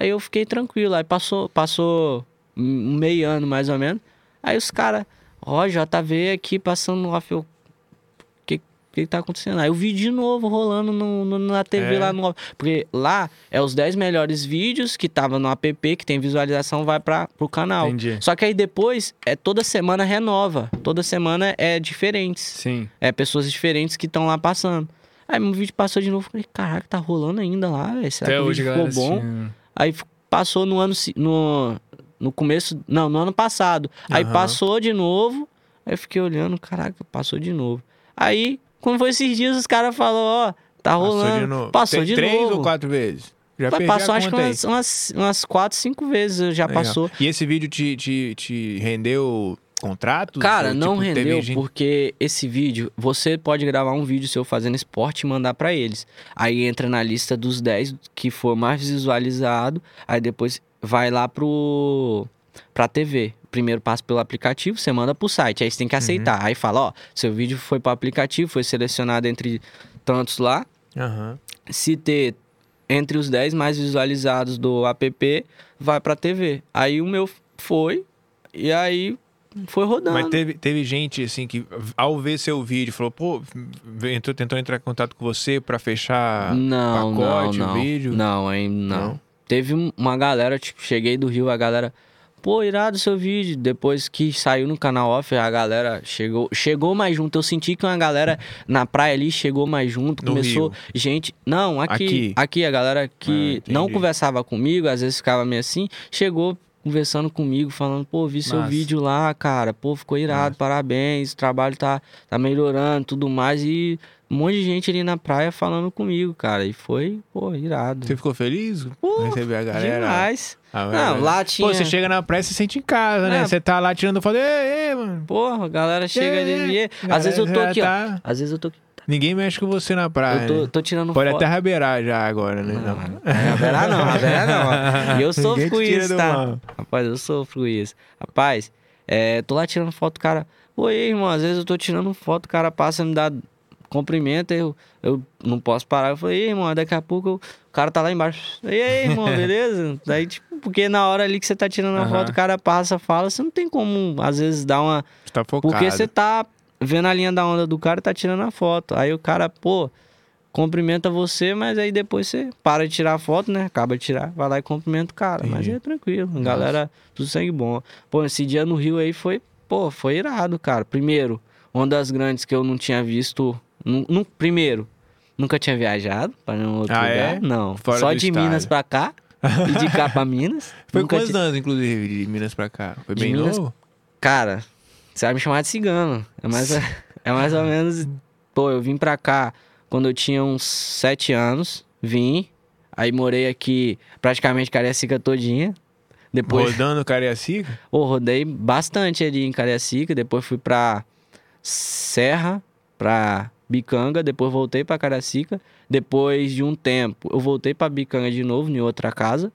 Aí eu fiquei tranquilo, aí passou, passou um meio ano mais ou menos. Aí os caras, ó, JV aqui passando no off, eu... Que, O que, que tá acontecendo? Aí eu vi de novo rolando no, no- na TV É. lá no. Porque lá é os 10 melhores vídeos que tava no app, que tem visualização, vai para pro canal. Entendi. Só que aí depois, é toda semana renova. Toda semana é diferentes. Sim. É pessoas diferentes que estão lá passando. Aí meu vídeo passou de novo. Falei, caraca, tá rolando ainda lá, velho. Será Até que o hoje, vídeo galera. ficou bom? assistindo. Aí passou no ano no no começo, não, no ano passado. Aí Aham. passou de novo. Aí eu fiquei olhando, caraca, passou de novo. Aí, quando foi esses dias, os caras falaram, ó, tá rolando. Passou de novo. Passou Tem de três novo. ou quatro vezes? Já Mas passou acho que aí. umas, umas, umas quatro, cinco vezes já Legal. passou. E esse vídeo te, te, te rendeu contratos? Cara, Ou, não tipo, teve rendeu gente- porque esse vídeo, você pode gravar um vídeo seu fazendo esporte e mandar pra eles. Aí entra na lista dos 10 que for mais visualizado, aí depois vai lá pro pra TV. Primeiro passa pelo aplicativo, você manda pro site, aí você tem que aceitar. Aí fala, ó, seu vídeo foi pro aplicativo, foi selecionado entre tantos lá. Aham. Se ter entre os 10 mais visualizados do app, vai pra TV. Aí o meu foi e aí foi rodando. Mas teve, teve gente, assim, que ao ver seu vídeo, falou, pô, entrou, tentou entrar em contato com você pra fechar não, pacote, não, o não. vídeo? Não, aí não. Não? Teve um- uma galera, tipo, cheguei do Rio, a galera, pô, irado seu vídeo. Depois que saiu no canal off, a galera chegou, chegou mais junto. Eu senti que uma galera na praia ali chegou mais junto. No começou Rio. gente, não, aqui, Aqui? aqui, a galera que Ah, não conversava comigo, às vezes ficava meio assim, chegou conversando comigo, falando, pô, vi seu Massa. vídeo lá, cara, pô, ficou irado, Massa. parabéns, o trabalho tá, tá melhorando, tudo mais, e um monte de gente ali na praia falando comigo, cara, e foi, pô, irado. Você ficou feliz? Pô, Receber a galera? Demais. Ah, Não, lá tinha. Pô, você chega na praia, você sente em casa, né? É. Você tá lá tirando foto, ei, ei, mano. Porra, a galera chega ali. Galera, Às vezes eu tô aqui, ó. tá- Às vezes eu tô aqui. Ninguém mexe com você na praia, Eu tô, né? tô tirando Pode foto. até rabeirar já agora, né? Não, Não. não, Raberá não, Raberá não. E eu sofro com isso, tá? Rapaz, eu sofro com isso. Rapaz, é, tô lá tirando foto, cara. Oi, irmão, às vezes eu tô tirando foto, o cara passa, me dá cumprimento, eu, eu não posso parar. Eu falei, "Ei, irmão, daqui a pouco eu- o cara tá lá embaixo. E aí, irmão, beleza? Daí, tipo, porque na hora ali que você tá tirando a Aham. foto, o cara passa, fala, você não tem como, às vezes, dar uma. Você tá focado. Porque você tá vendo a linha da onda do cara e tá tirando a foto. Aí o cara, pô, cumprimenta você, mas aí depois você para de tirar a foto, né? Acaba de tirar, vai lá e cumprimenta o cara. Mas é tranquilo, galera, tudo sangue bom. Pô, esse dia no Rio aí foi, pô, foi irado, cara. Primeiro, uma das grandes que eu não tinha visto. nu- nu- primeiro, nunca tinha viajado para nenhum outro Ah, lugar. é? Não. Fora Só de estado. Minas pra cá. e de cá pra Minas. Foi quantos tinha- anos, inclusive, de Minas pra cá? Foi De bem Minas- novo? Cara, você vai me chamar de cigano. É mais, é mais ou menos. Pô, eu vim pra cá quando eu tinha uns sete anos. Vim. Aí morei aqui praticamente Cariacica todinha. Depois, Rodando Cariacica? pô, rodei bastante ali em Cariacica. Depois fui pra Serra, pra Bicanga. Depois voltei pra Cariacica. Depois de um tempo, eu voltei pra Bicanga de novo, em outra casa.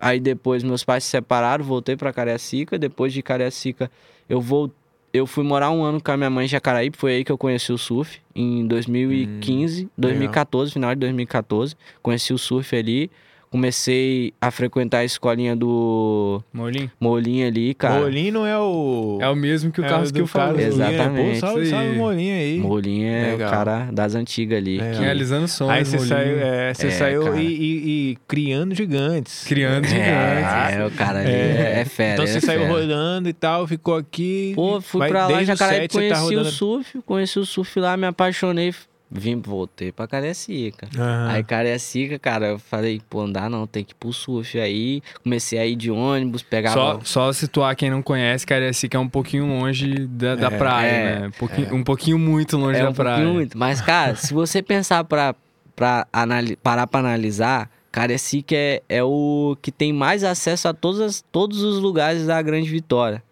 Aí depois meus pais se separaram, voltei pra Cariacica. Depois de Cariacica, eu vou eu fui morar um ano com a minha mãe em Jacaraípe, foi aí que eu conheci o surf, em 2015, 2014, final de 2014. Conheci o surf ali, comecei a frequentar a escolinha do Molinho? Molinho ali, cara. Molinho não é o... É o mesmo que o é Carlos que eu né? Exatamente. Pô, salve, salve aí. o Molinho aí. Molinho é Legal. o cara das antigas ali. Legal. que- Realizando sonhos, Aí você saiu, é, você É, saiu cara. e, e- e criando gigantes. Criando gigantes. É, é, o cara ali é, é fera. Então você é saiu fera. rodando e tal, ficou aqui. Pô, fui vai- pra lá, o sete você tá conheci o rodando- surf, conheci o surf lá, me apaixonei, vim, voltei pra Cariacica. Aham. Aí Cariacica, cara, eu falei, pô, não dá não, tem que ir pro surf. Aí comecei a ir de ônibus, pegava... Só, só situar quem não conhece, Cariacica é um pouquinho longe da, da É, praia, é, né? Um pouquinho, um pouquinho muito longe é da um praia. pouquinho muito. Mas, cara, se você pensar pra, pra anali- parar pra analisar, Cariacica é, é o que tem mais acesso a todas as- todos os lugares da Grande Vitória.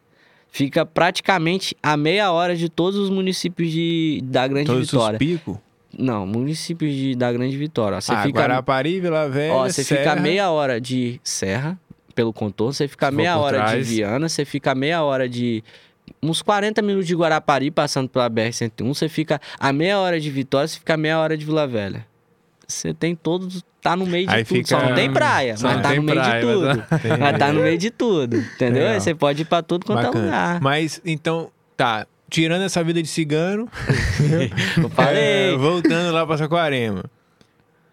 Fica praticamente a meia hora de todos os municípios de, da Grande Todos Vitória. os picos? Não, municípios de, da Grande Vitória. Você ah, fica, Guarapari, Vila Velha, ó, você fica Serra. meia hora de Serra, pelo contorno. Você fica Se meia hora de trás. Viana. Você fica meia hora de... Uns 40 minutos de Guarapari, passando pela BR-101. Você fica a meia hora de Vitória, você fica a meia hora de Vila Velha. Você tem todos... Tá no meio de Aí tudo. fica- Só não tem praia, Só mas tá no meio praia, de mas tudo. Tem- Mas tá no meio de tudo, entendeu? Legal. Você pode ir pra tudo quanto é Bacana. lugar. Mas, então, tá. Tirando essa vida de cigano, Eu falei. É, voltando lá pra Saquarema.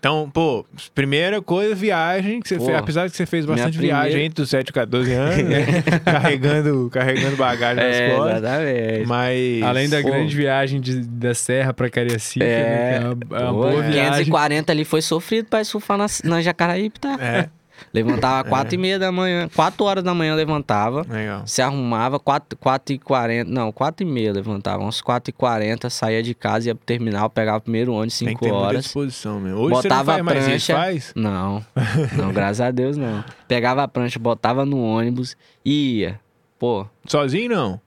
Então, pô, primeira coisa, viagem, que você Pô, fez, apesar de que você fez bastante primeira- viagem entre os 7 e 14 anos, né? carregando, carregando bagagem nas é, costas. exatamente. Mas. Além da Pô. grande viagem de- da Serra pra Cariacica, É, né, que é uma, é uma Pô, boa viagem. 540 ali foi sofrido pra surfar na, na Jacaraípe, tá? É, Levantava 4 e meia da manhã, 4 horas da manhã levantava. legal. Se arrumava, 4, 4 e 40, não, 4 e meia levantava, uns 4 e 40, saía de casa, ia pro terminal, pegava o primeiro ônibus, Tem que 5 ter muita horas. disposição mesmo. Hoje Botava você não faz a prancha. faz? Não, não, graças a Deus não. Pegava a prancha, botava no ônibus e ia. Pô, Sozinho não?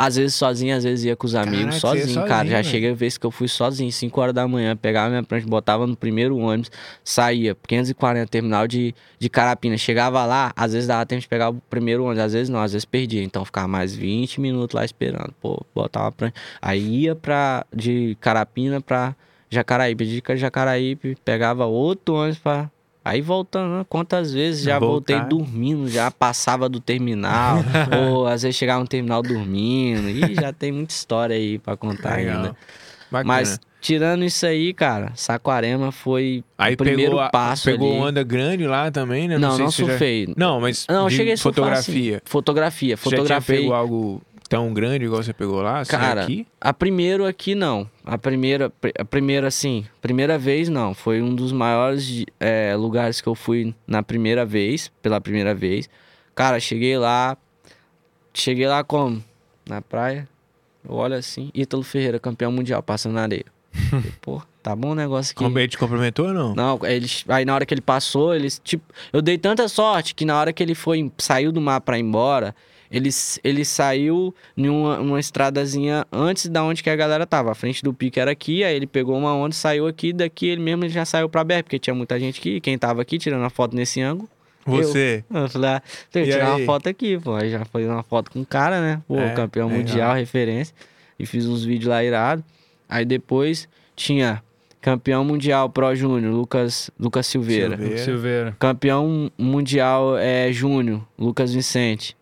Às vezes sozinho, às vezes ia com os amigos, Caraca, ia sozinho, cara. sozinho, Já cheguei a vez que eu fui sozinho, 5 horas da manhã, pegava minha prancha, botava no primeiro ônibus, saía, 540, terminal de, de Carapina. Chegava lá, às vezes dava tempo de pegar o primeiro ônibus, às vezes não, às vezes perdia. Então ficava mais 20 minutos lá esperando. Pô, botava a prancha. Aí ia pra, de Carapina pra Jacaraípe. De Jacaraípe, pegava outro ônibus pra. Aí voltando, né? quantas vezes já voltei Voltar. dormindo, já passava do terminal, ou às vezes chegava no terminal dormindo, e já tem muita história aí pra contar Legal. ainda. Bacana. Mas tirando isso aí, cara, Saquarema foi Aí o primeiro pegou, a- passo pegou ali. onda grande lá também, né? Não, não se você já- surfei. Não, mas Não, cheguei surfar, fotografia. Fotografia, Você já tinha pego algo tão grande igual você pegou lá? assim, Cara, aqui? a primeiro aqui não. A primeira, a primeira assim, primeira vez não. Foi um dos maiores é, lugares que eu fui na primeira vez, pela primeira vez. Cara, cheguei lá, cheguei lá como? Na praia. Eu olho assim, Ítalo Ferreira, campeão mundial, passando na areia. Pô, tá bom o negócio aqui. Como ele te cumprimentou ou não? Não, eles, aí na hora que ele passou, eles, tipo, eu dei tanta sorte que na hora que ele foi, saiu do mar pra ir embora, ele, ele saiu numa, numa estradazinha antes da onde que a galera tava. A frente do pique era aqui, aí ele pegou uma onda, saiu aqui, daqui ele mesmo ele já saiu pra BR, porque tinha muita gente aqui, quem tava aqui tirando a foto nesse ângulo. Você. Eu falei, ah, tem que tirar aí? uma foto aqui, pô. Aí já foi uma foto com o cara, né? Pô, É, campeão legal. mundial, referência. E fiz uns vídeos lá irado. Aí depois tinha campeão mundial Pro Júnior, Lucas, Lucas Silveira. Silveira. Silveira. Campeão mundial é, Júnior, Lucas Vicente.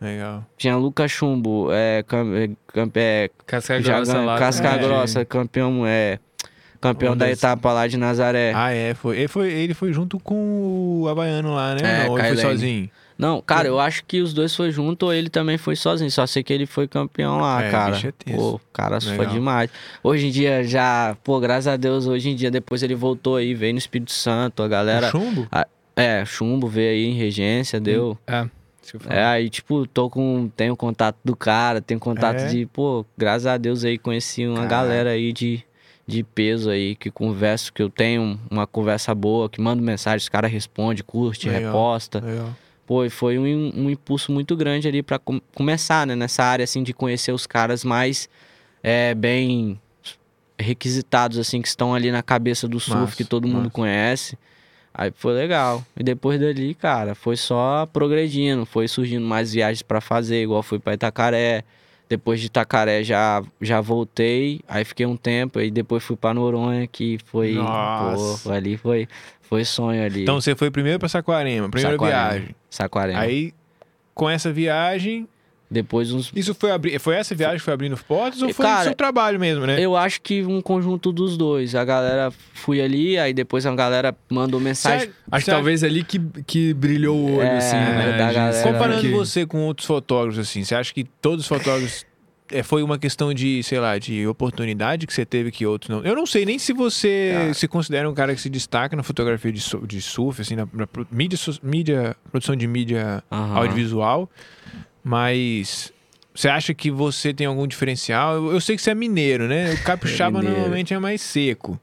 Legal. Tinha Lucas Chumbo, é, cam, é, é, Casca já Grossa ganha- lá. Casca. Grossa, campeão, é, campeão da etapa lá de Nazaré. Ah, é. Foi. Ele, foi. ele foi junto com o Havaiano lá, né? É, não, ou ele foi sozinho? Não, cara, eu acho que os dois foi junto ou ele também foi sozinho. Só sei que ele foi campeão lá, É, cara. é pô, cara, foi Legal. demais. Hoje em dia já, pô, graças a Deus, hoje em dia depois ele voltou aí, veio no Espírito Santo, a galera. O chumbo? É, chumbo veio aí em regência, deu. É. É, aí, tipo, tô com. Tenho contato do cara, tenho contato É? de. Pô, graças a Deus aí conheci uma Caraca. galera aí de, de peso aí, que converso, que eu tenho uma conversa boa, que mando mensagem, os caras respondem, curte, Legal. reposta. Legal. Pô, e foi um, um impulso muito grande ali pra com- começar, né? Nessa área, assim, de conhecer os caras mais é, bem requisitados, assim, que estão ali na cabeça do surf, Massa, que todo mundo massa. conhece. Aí foi legal. E depois dali, cara, foi só progredindo, foi surgindo mais viagens pra fazer, igual fui pra Itacaré. Depois de Itacaré já, já voltei, aí fiquei um tempo, aí depois fui pra Noronha, que foi. Pô, ali foi, foi sonho ali. Então você foi primeiro pra Saquarema, primeira Saquarema. viagem. Saquarema. Aí, com essa viagem, Depois uns isso foi abrir. Foi essa viagem que foi abrindo portas ou foi Cara, o seu trabalho mesmo, né? Eu acho que um conjunto dos dois. A galera fui ali, aí depois a galera mandou mensagem. Acho que talvez ali que, que brilhou o olho, É, assim, né? galera. Comparando que- você com outros fotógrafos, assim, você acha que todos os fotógrafos é, foi uma questão de, sei lá, de oportunidade que você teve que outros não? Eu não sei nem se você se considera um cara que se destaca na fotografia de, de surf, assim, na, na mídia, mídia, produção de mídia Aham. audiovisual, mas você acha que você tem algum diferencial? Eu, eu sei que você é mineiro, né? O capixaba mineiro. normalmente é mais seco.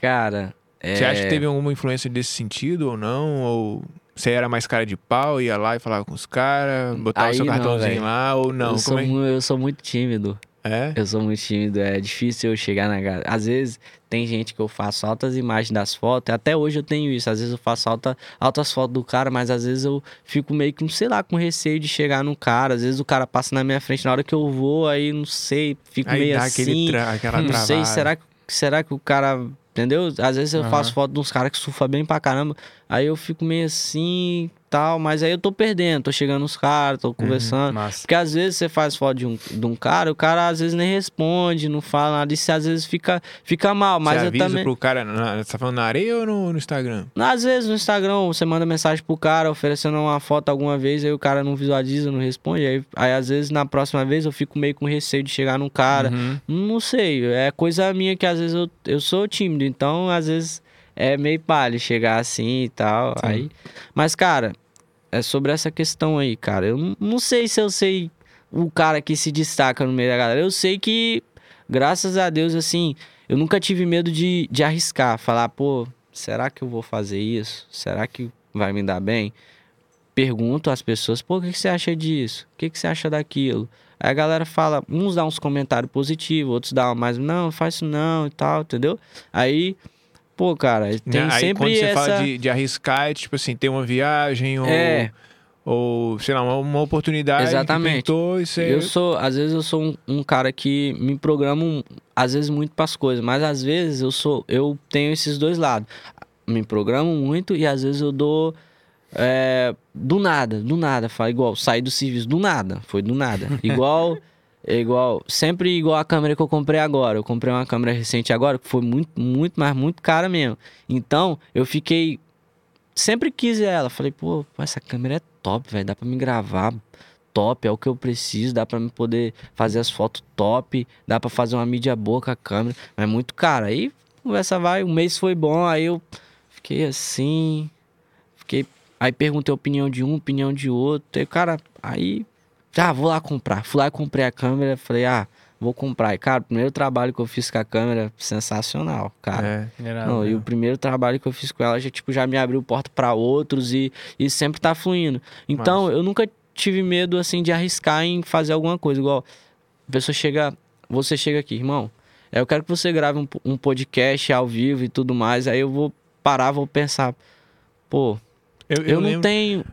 Cara, é... Você acha que teve alguma influência desse sentido ou não? Ou você era mais cara de pau, ia lá e falava com os caras, botava Aí seu não, cartãozinho velho. lá ou não? eu, sou, Como é? mu- eu sou muito tímido. É? Eu sou muito tímido. É difícil eu chegar na galera. Às vezes tem gente que eu faço altas imagens das fotos. Até hoje eu tenho isso. Às vezes eu faço alta, altas fotos do cara, mas às vezes eu fico meio que, sei lá, com receio de chegar no cara. Às vezes o cara passa na minha frente na hora que eu vou, aí não sei, fico Aí meio assim. tra- aquela Não travada. sei, será que, será que o cara. Entendeu? Às vezes eu Aham. faço foto de uns caras que surfam bem pra caramba. Aí eu fico meio assim. Tal, mas aí eu tô perdendo, tô chegando nos caras, tô conversando. Massa. Porque às vezes você faz foto de um, de um cara, o cara às vezes nem responde, não fala nada, e você às vezes fica, fica mal, mas você eu também. pro cara, na, você tá falando na areia ou no, no Instagram? Às vezes no Instagram você manda mensagem pro cara oferecendo uma foto alguma vez, aí o cara não visualiza, não responde. Aí, aí às vezes na próxima vez eu fico meio com receio de chegar num cara. Uhum. Não sei, é coisa minha que às vezes eu, eu sou tímido, então às vezes é meio palha chegar assim e tal. Sim. Aí, mas cara, é sobre essa questão aí, cara. Eu não- não sei se eu sei o cara que se destaca no meio da galera. Eu sei que, graças a Deus, assim, eu nunca tive medo de, de arriscar, falar, pô, será que eu vou fazer isso? Será que vai me dar bem? Pergunto às pessoas, pô, o que, que você acha disso? O que, que você acha daquilo? Aí a galera fala, uns dá uns comentários positivos, outros dá mais, não, faz isso não e tal, entendeu? Aí, pô, cara, tem Aí sempre quando você essa... fala de, de arriscar, é tipo assim, ter uma viagem ou, É. ou sei lá, uma, uma oportunidade Exatamente. que pintou e você... Eu sou, às vezes eu sou um, um cara que me programo, às vezes muito para as coisas, mas às vezes eu sou, eu tenho esses dois lados. Me programo muito e às vezes eu dou é, do nada, do nada, fala igual, saí do serviço do nada, foi do nada. Igual é igual, sempre igual a câmera que eu comprei agora. Eu comprei uma câmera recente agora que foi muito, muito, mas muito cara mesmo. Então, eu fiquei sempre quis ela. Falei, pô, essa câmera é top, velho, dá para me gravar top, é o que eu preciso, dá pra me poder fazer as fotos top, dá pra fazer uma mídia boa com a câmera, mas é muito caro. Aí conversa vai, um mês foi bom, aí eu fiquei assim, fiquei, aí perguntei a opinião de um, opinião de outro, o cara, aí, ah, vou lá comprar. Fui lá e comprei a câmera, falei, ah, vou comprar. E cara, o primeiro trabalho que eu fiz com a câmera, sensacional, cara. É. Irado, Não, e né? o primeiro trabalho que eu fiz com ela já, tipo, já me abriu porta pra outros e, e sempre tá fluindo. Então, eu nunca tive medo, assim, de arriscar em fazer alguma coisa. Igual, a pessoa chega, você chega aqui, irmão, eu quero que você grave um, um podcast ao vivo e tudo mais. Aí eu vou parar, vou pensar, pô, Eu, eu, eu não lembro, tenho...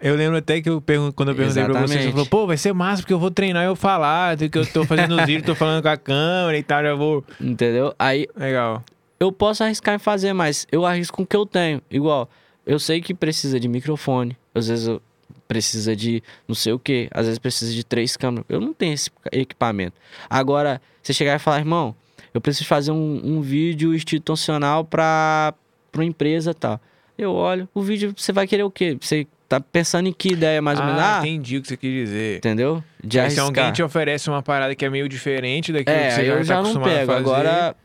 eu lembro até que eu pergun quando eu perguntei pra você, você Exatamente. falou, pô, vai ser massa porque eu vou treinar e eu falar, que eu tô fazendo os vídeos, tô falando com a câmera e tal, já vou... Entendeu? Aí Legal. eu posso arriscar em fazer, mas eu arrisco com o que eu tenho. Igual, eu sei que precisa de microfone, às vezes eu- precisa de não sei o que, às vezes precisa de três câmeras. Eu não tenho esse equipamento. Agora, você chegar e falar, irmão, eu preciso fazer um, um vídeo institucional para uma empresa e tal. Eu olho, o vídeo, você vai querer o quê? Você tá pensando em que ideia mais ou menos? Ah, Ah, entendi o que você quis dizer. entendeu? De se alguém te oferece uma parada que é meio diferente daquilo que É, você já eu tá já não acostumado a pego. fazer. Agora,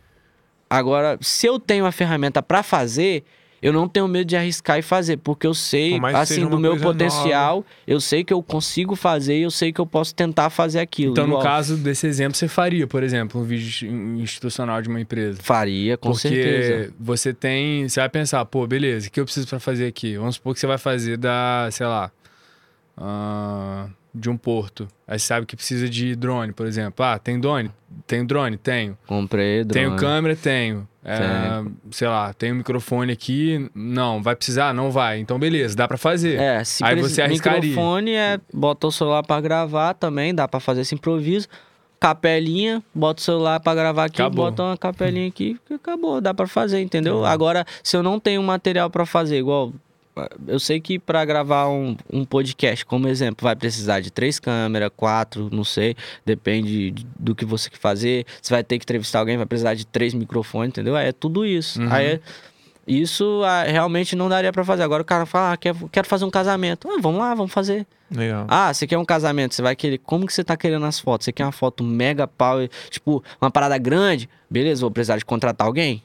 agora, se eu tenho a ferramenta pra fazer, eu não tenho medo de arriscar e fazer, porque eu sei, assim, do meu potencial, eu sei que eu consigo fazer e eu sei que eu posso tentar fazer aquilo. Então, no Igual, caso desse exemplo, você faria, por exemplo, um vídeo institucional de uma empresa. Faria, com Porque certeza. você tem. Você vai pensar, pô, beleza, o que eu preciso pra fazer aqui? Vamos supor que você vai fazer da, sei lá, ah, de um porto. Aí você sabe que precisa de drone, por exemplo. Ah, tem drone? Tem drone? Tenho. Comprei, drone. Tenho câmera? Tenho. É, sei lá, tenho microfone aqui? Não, vai precisar? Não vai. Então, beleza, dá pra fazer. É, se Aí você arriscaria. microfone é bota o celular pra gravar também, dá pra fazer esse improviso. Capelinha, bota o celular pra gravar aqui, Acabou. bota uma capelinha aqui, que acabou, dá pra fazer, entendeu? Agora, se eu não tenho material pra fazer, igual eu sei que pra gravar um, um podcast, como exemplo, vai precisar de três câmeras, quatro, não sei, depende de- do que você quer fazer. Você vai ter que entrevistar alguém, vai precisar de três microfones, entendeu? Aí é tudo isso. Uhum. Aí é- isso ah, realmente não daria pra fazer. Agora o cara fala, ah, quer, quero fazer um casamento. Ah, vamos lá, vamos fazer. Legal. Ah, você quer um casamento, você vai querer. Como que você tá querendo as fotos? Você quer uma foto mega power, tipo, uma parada grande? Beleza, vou precisar de contratar alguém.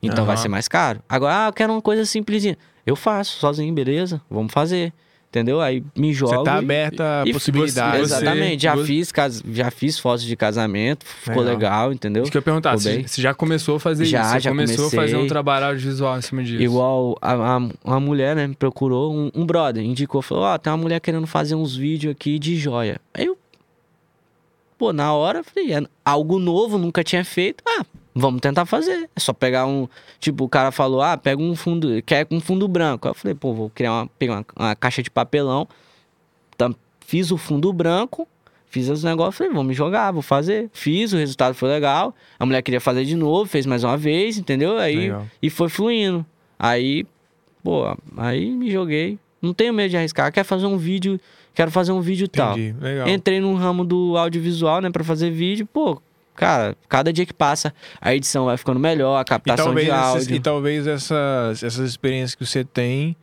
Então vai Aham. ser mais caro. Agora, ah, eu quero uma coisa simplesinha. Eu faço, sozinho, beleza? Vamos fazer. Entendeu? Aí me jogo. Você tá e- aberto a e- possibilidades. você- Exatamente, já, você- fiz, cas- já fiz fotos de casamento, ficou Legal. legal, entendeu? Isso que eu ia perguntar, você, bem. você já começou a fazer Já, isso? Você já começou a fazer um comecei. trabalho audiovisual em cima disso? Igual a, a, uma mulher, né, me procurou, um, um brother, indicou, falou, ó, tem uma mulher querendo fazer uns vídeos aqui de joia. Aí eu, pô, na hora, eu falei, é algo novo, nunca tinha feito, ah, vamos tentar fazer. É só pegar um, tipo, o cara falou, ah, pega um fundo, quer um fundo branco. Aí eu falei, pô, vou criar uma, pegar uma, uma caixa de papelão, tam- fiz o fundo branco, fiz os negócios, falei, vamos jogar, vou fazer. Fiz, o resultado foi legal, a mulher queria fazer de novo, fez mais uma vez, entendeu? Aí Legal. e foi fluindo. Aí, pô, aí me joguei. Não tenho medo de arriscar. Quer fazer um vídeo, quero fazer um vídeo tal. Entendi. Legal. Entrei no ramo do audiovisual, né, pra fazer vídeo. Pô, cara, cada dia que passa, a edição vai ficando melhor, a captação de áudio. e talvez essas, essas experiências que você tem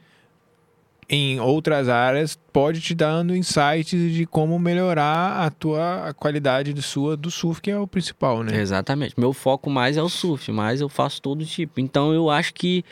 em outras áreas pode te dando insights de como melhorar a tua a qualidade do sua do surf que é o principal, né? Exatamente. Meu foco mais é o surf, mas eu faço todo tipo. Então eu acho que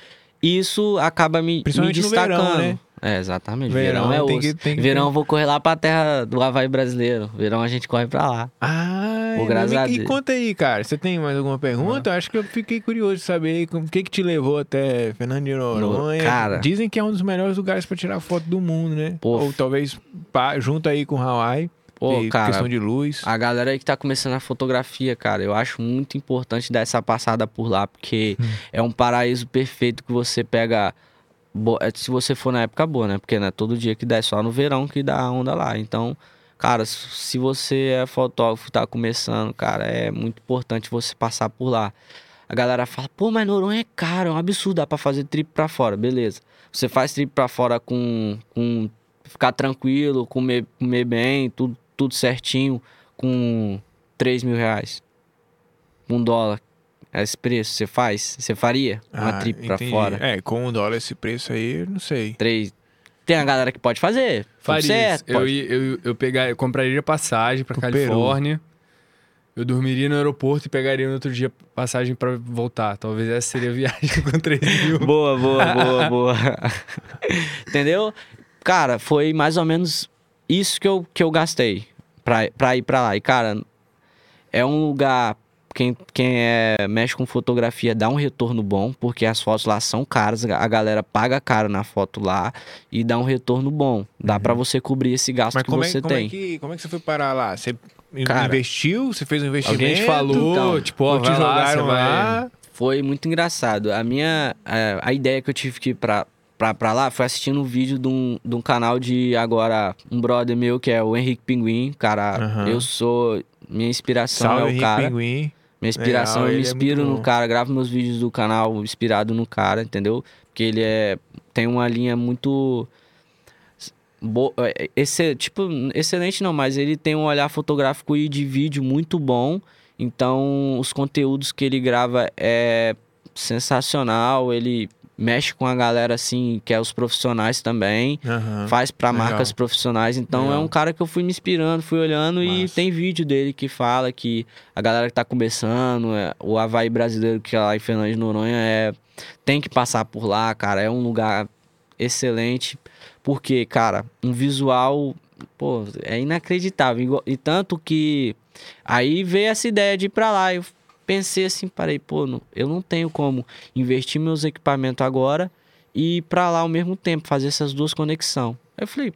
isso acaba me, me no verão, destacando. né? É, exatamente. Verão Verão, é tem osso. que- tem que Verão eu vou correr lá pra terra do Havaí brasileiro. Verão a gente corre pra lá. Ah, Pô, graças e, e conta aí, cara. Você tem mais alguma pergunta? Acho que eu fiquei curioso de saber o que que te levou até Fernando de Noronha. cara. Dizem que é um dos melhores lugares pra tirar foto do mundo, né? Pô. Ou talvez pá, junto aí com Hawaii, Pô, cara, questão de luz. A galera aí que tá começando a fotografia, cara, eu acho muito importante dar essa passada por lá, porque Hum. é um paraíso perfeito que você pega. É, Se você for na época boa, né? Porque não é todo dia que dá, é só no verão que dá a onda lá. Então, cara, se você é fotógrafo, tá começando, cara, é muito importante você passar por lá. A galera fala, pô, mas Noronha é caro, é um absurdo, dá pra fazer trip pra fora, beleza. Você faz trip pra fora com, com ficar tranquilo, comer, comer bem, tudo, tudo certinho, com 3 mil reais. Um dólar. Esse preço, você faz? Você faria uma Ah, trip pra entendi. fora? É, com o dólar esse preço aí, eu não sei. Três. Tem a galera que pode fazer. Faria certo. Eu, pode. ia- eu, eu, pegar, eu compraria passagem pra Pro Califórnia. Eu dormiria no aeroporto e pegaria no outro dia passagem pra voltar. Talvez essa seria a viagem com 3 mil. Boa, boa, boa, boa. Entendeu? Cara, foi mais ou menos isso que eu, que eu gastei pra, pra ir pra lá. E, cara, é um lugar. Quem, quem é, mexe com fotografia dá um retorno bom, porque as fotos lá são caras, a galera paga caro na foto lá e dá um retorno bom. Dá pra você cobrir esse gasto Uhum. Mas que é, você como, tem. é que, como é que você foi parar lá? Você Cara, investiu? Você fez um investimento? Alguém te falou, Então, tipo, ó, te lá, jogaram vai... lá? Foi muito engraçado. A minha. A, a ideia que eu tive que ir pra, pra, pra lá foi assistindo um vídeo de um, de um canal de agora, um brother meu que é o Henrique Pinguim. Cara, Aham. eu sou. Minha inspiração Salve, é o Henrique cara. Pinguim. Minha inspiração, Legal, eu me é inspiro muito no cara, gravo meus vídeos do canal inspirado no cara, entendeu? Porque ele é. Tem uma linha muito. Bo... é, Esse, tipo, excelente não, mas ele tem um olhar fotográfico e de vídeo muito bom. Então, os conteúdos que ele grava é sensacional. Ele mexe com a galera assim, que é os profissionais também. Aham. Faz legal. marcas profissionais. Então Legal. é um cara que eu fui me inspirando, fui olhando e tem vídeo dele que fala que a galera que tá começando, é, o Havaí brasileiro que é lá em Fernando de Noronha é tem que passar por lá, cara. É um lugar excelente. Porque, cara, um visual, pô, é inacreditável. E tanto que aí veio essa ideia de ir pra lá. Eu pensei assim, parei, pô, não- eu não tenho como investir meus equipamentos agora e ir pra lá ao mesmo tempo, fazer essas duas conexões. Aí eu falei,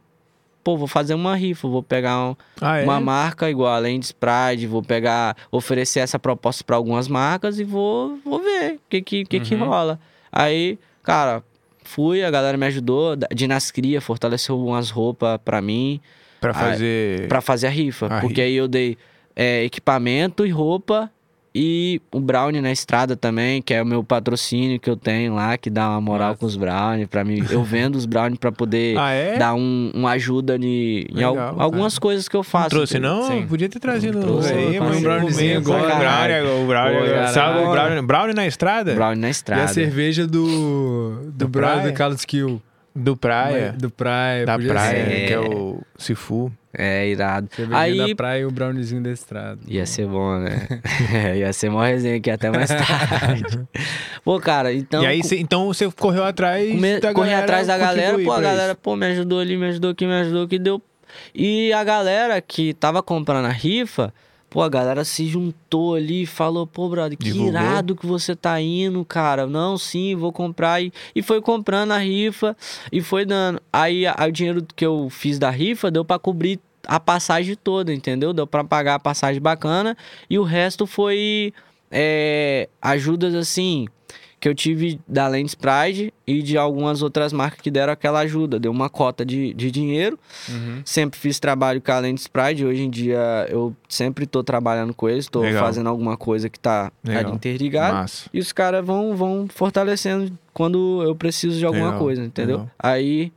pô, vou fazer uma rifa, vou pegar um- Ah, é? uma marca igual a Lens Pride, vou pegar, oferecer essa proposta pra algumas marcas e vou, vou ver o que que, que, que Uhum. rola. Aí, cara, fui, a galera me ajudou, Dinascria fortaleceu umas roupas pra mim, Pra Ah, fazer... pra fazer a rifa. A porque rifa. aí eu dei é, equipamento e roupa e o Brownie na estrada também, que é o meu patrocínio que eu tenho lá, que dá uma moral Massa. com os Brownie pra mim. Eu vendo os Brownie pra poder Ah, é? dar um, uma ajuda ni- em al- Legal, algumas cara. coisas que eu Não faço. trouxe, entendeu? não? Sim. Podia ter trazido Não trouxe, aí, mas um browniezinho agora. O brownie, o brownie, sabe o brownie, brownie na estrada? Brownie na E a estrada. cerveja do. Do, Do Praia? do Carlos Kill. Do praia, Do Praia. da praia, ser. que é o Sifu. É, irado. Cervejinha Aí da praia e o browniezinho da estrada. Ia ser bom, né? ia ser mó resenha aqui até mais tarde. Pô, cara, então. e aí, cê- então você correu atrás Come- da corri atrás da galera, pô, a galera, isso. pô, me ajudou ali, me ajudou aqui, me ajudou aqui, deu. E a galera que tava comprando a rifa, pô, a galera se juntou ali e falou, pô, brother, que Divulgou. irado que você tá indo, cara. Não, sim, vou comprar. E, e foi comprando a rifa e foi dando. Aí, o dinheiro que eu fiz da rifa deu pra cobrir a passagem toda, entendeu? Deu pra pagar a passagem bacana e o resto foi é, ajudas assim que eu tive da Lens Pride e de algumas outras marcas que deram aquela ajuda. Deu uma cota de, de dinheiro. Uhum. Sempre fiz trabalho com a Lens Pride. Hoje em dia eu sempre tô trabalhando com eles. Legal. fazendo alguma coisa que tá Legal. ali interligado. Massa. E os caras vão, vão fortalecendo quando eu preciso de alguma Legal, coisa, entendeu? legal. Aí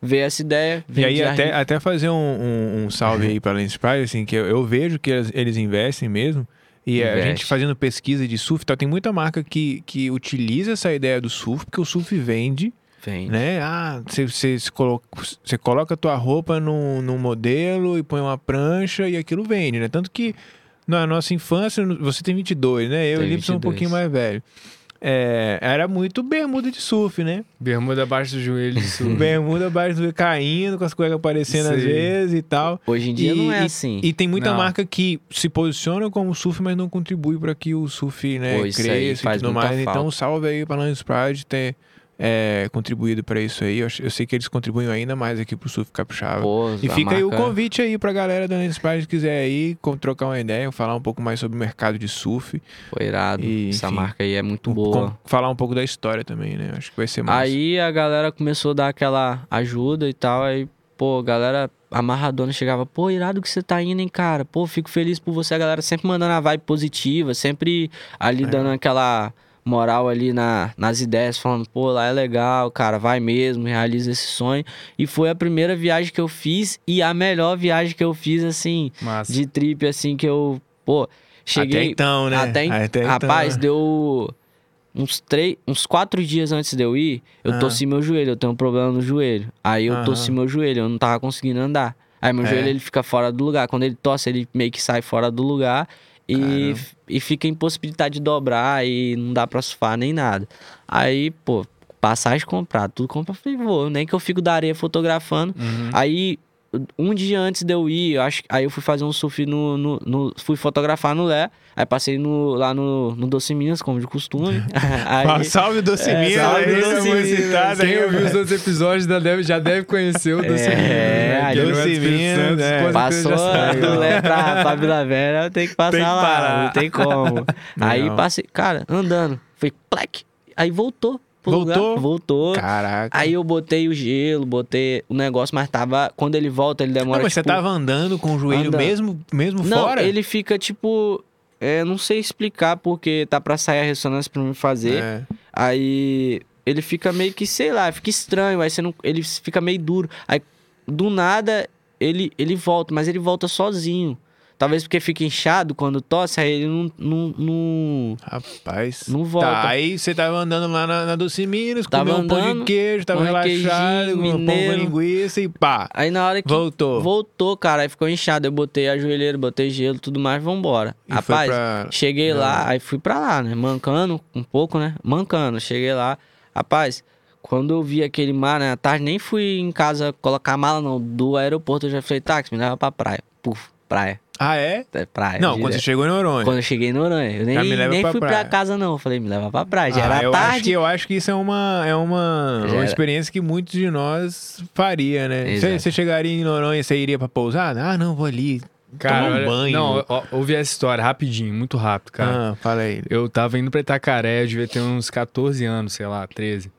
veio essa ideia. E aí, até, até fazer um, um, um salve aí pra Lens Pride, assim, que eu, eu vejo que eles, eles investem mesmo. E a gente fazendo pesquisa de surf, e tal, tem muita marca que, que utiliza essa ideia do surf, porque o surf vende, Vem. né? Ah, você, coloca, coloca a tua roupa num, num modelo e põe uma prancha e aquilo vende, né? Tanto que na nossa infância, você tem 22, né? Eu e o Tenho Lipe sou um 22. pouquinho mais velho. É, era muito bermuda de surf, né? Bermuda abaixo do joelho de surf. Bermuda abaixo do caindo, com as cuecas aparecendo às Sei. vezes e tal. Hoje em dia E- não é e- assim. E tem muita Não. marca que se posiciona como surf, mas não contribui para que o surf né, Pô, cresça e tudo mais. Então, salve aí para Lance Pride ter é, contribuído para isso aí. Eu, eu sei que eles contribuem ainda mais aqui pro surf capixaba. Pô, e fica aí o marca- convite aí pra galera da Pride que quiser aí com- trocar uma ideia, falar um pouco mais sobre o mercado de surf. Foi irado. E, Essa enfim, marca aí é muito Com- boa. falar um pouco da história também, né? Acho que vai ser massa. Aí a galera começou a dar aquela ajuda e tal. Aí, pô, a galera amarradona chegava, pô, irado que você tá indo, hein, cara? Pô, fico feliz por você. A galera sempre mandando a vibe positiva, sempre ali É. dando aquela moral ali na, nas ideias, falando, pô, lá é legal, cara, vai mesmo, realiza esse sonho. E foi a primeira viagem que eu fiz e a melhor viagem que eu fiz, assim, Massa. de trip, assim, que eu, pô, cheguei. Até então, né? Até, en- então, Rapaz, deu uns três, uns quatro dias antes de eu ir, eu Ah. torci meu joelho, eu tenho um problema no joelho. Aí eu Aham. torci meu joelho, eu não tava conseguindo andar. Aí meu É. joelho ele fica fora do lugar. Quando ele torce, ele meio que sai fora do lugar e, e fica impossibilidade de dobrar e não dá pra surfar nem nada. Aí, pô, passagem comprada, tudo comprado. Falei, vou, nem que eu fico da areia fotografando. Uhum. Aí, um dia antes de eu ir, eu acho, aí eu fui fazer um surf no. no, no- fui fotografar no Lé. Aí passei no, lá no, no Doce Minas, como de costume. aí, Ah, salve Doce É, Minas, salve, aí, Doce foi Minas. citado Quem aí, ouviu os outros episódios já deve, já deve conhecer o Doce É, Minas, né? aí Doce é Minas, é. Passou do Lé pra, pra Vila Velha, tenho que passar Tem que lá, não tem como. aí Legal. passei, cara, andando, foi plec. Aí voltou. Voltou? lugar, voltou. Caraca. Aí eu botei o gelo, botei o negócio, mas tava. Quando ele volta, ele demora. Não, mas você tipo, tava andando com o joelho andando. mesmo, mesmo Não, fora? ele fica tipo. É, não sei explicar porque tá pra sair a ressonância pra mim fazer. É. Aí ele fica meio que, sei lá, fica estranho. Aí você não, ele fica meio duro. Aí do nada ele, ele volta, mas ele volta sozinho. Talvez porque fica inchado quando tosse, aí ele não. não, não... Rapaz. Não volta. Tá, aí você tava andando lá na, na Tava comeu um pão de queijo, tava de relaxado, comeu um pão com mineiro. linguiça e pá. Aí na hora que Voltou. voltou, cara, aí ficou inchado. Eu botei a joelheira, botei gelo, tudo mais, vambora. E Rapaz, pra- cheguei Não. lá, aí fui pra lá, né? Mancando um pouco, né? Mancando. Cheguei lá. Rapaz, quando eu vi aquele mar, né? À tarde nem fui em casa colocar a mala, não. Do aeroporto eu já falei, táxi, me leva pra praia. Puf, praia. Ah, é? É praia. Não, quando direto. você chegou em Noronha. Quando eu cheguei no Noronha. Eu nem, Já me leva nem pra fui praia. pra casa, não. Eu falei, me leva pra praia. Já Ah, era eu Acho tarde. que, eu acho que isso é uma, é uma, uma era. experiência que muitos de nós faria, né? Você, chegaria em Noronha, você iria pra pousada? Ah, não, vou ali. Cara, tomar um banho. Não, ó, ouvi essa história rapidinho, muito rápido, cara. Ah, fala aí. Eu tava indo pra Itacaré, eu devia ter uns 14 anos, sei lá, 13.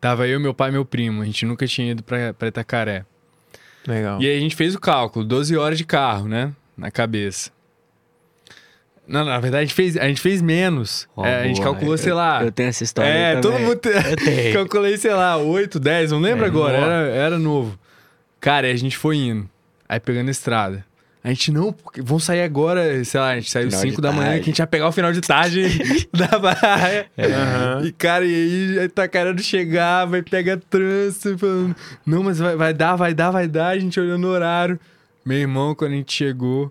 Tava eu, meu pai e meu primo. A gente nunca tinha ido pra, pra Itacaré. Legal. E aí a gente fez o cálculo, 12 horas de carro, né? Na cabeça. Não, na verdade, a gente fez, a gente fez menos. Ó, É, a gente calculou, sei lá. Eu tenho essa história. é, aí todo mundo. Eu tenho. Calculei, sei lá, 8, 10, não lembro É, agora. Era, era novo. Cara, a gente foi indo. Aí pegando a estrada. A gente não, porque vão sair agora, sei lá, a gente saiu Final 5 de da manhã, que a gente ia pegar o final de tarde da praia. Aham. E, cara, e aí tá querendo chegar, vai pegar trânsito, falando, não, mas vai, vai dar, vai dar, vai dar, a gente olhando o horário. Meu irmão, quando a gente chegou,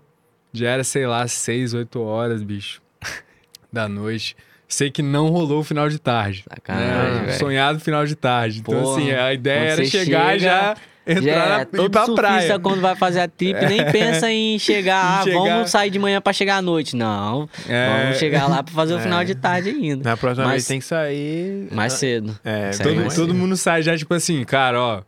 já era, sei lá, 6, 8 horas, bicho, da noite. Sei que não rolou o final de tarde. Sacanagem, né? Sonhado final de tarde. Então, Porra, assim, a ideia era chegar chega, já entrar é, na, ir pra praia. quando vai fazer a trip nem pensa em chegar, ah, chegar. vamos sair de manhã pra chegar à noite. Não, É. vamos chegar lá pra fazer o É. final de tarde ainda. Na próxima Mas- vez tem que sair. Mais cedo. É, Todo, todo cedo. mundo sai já, tipo assim, cara, ó,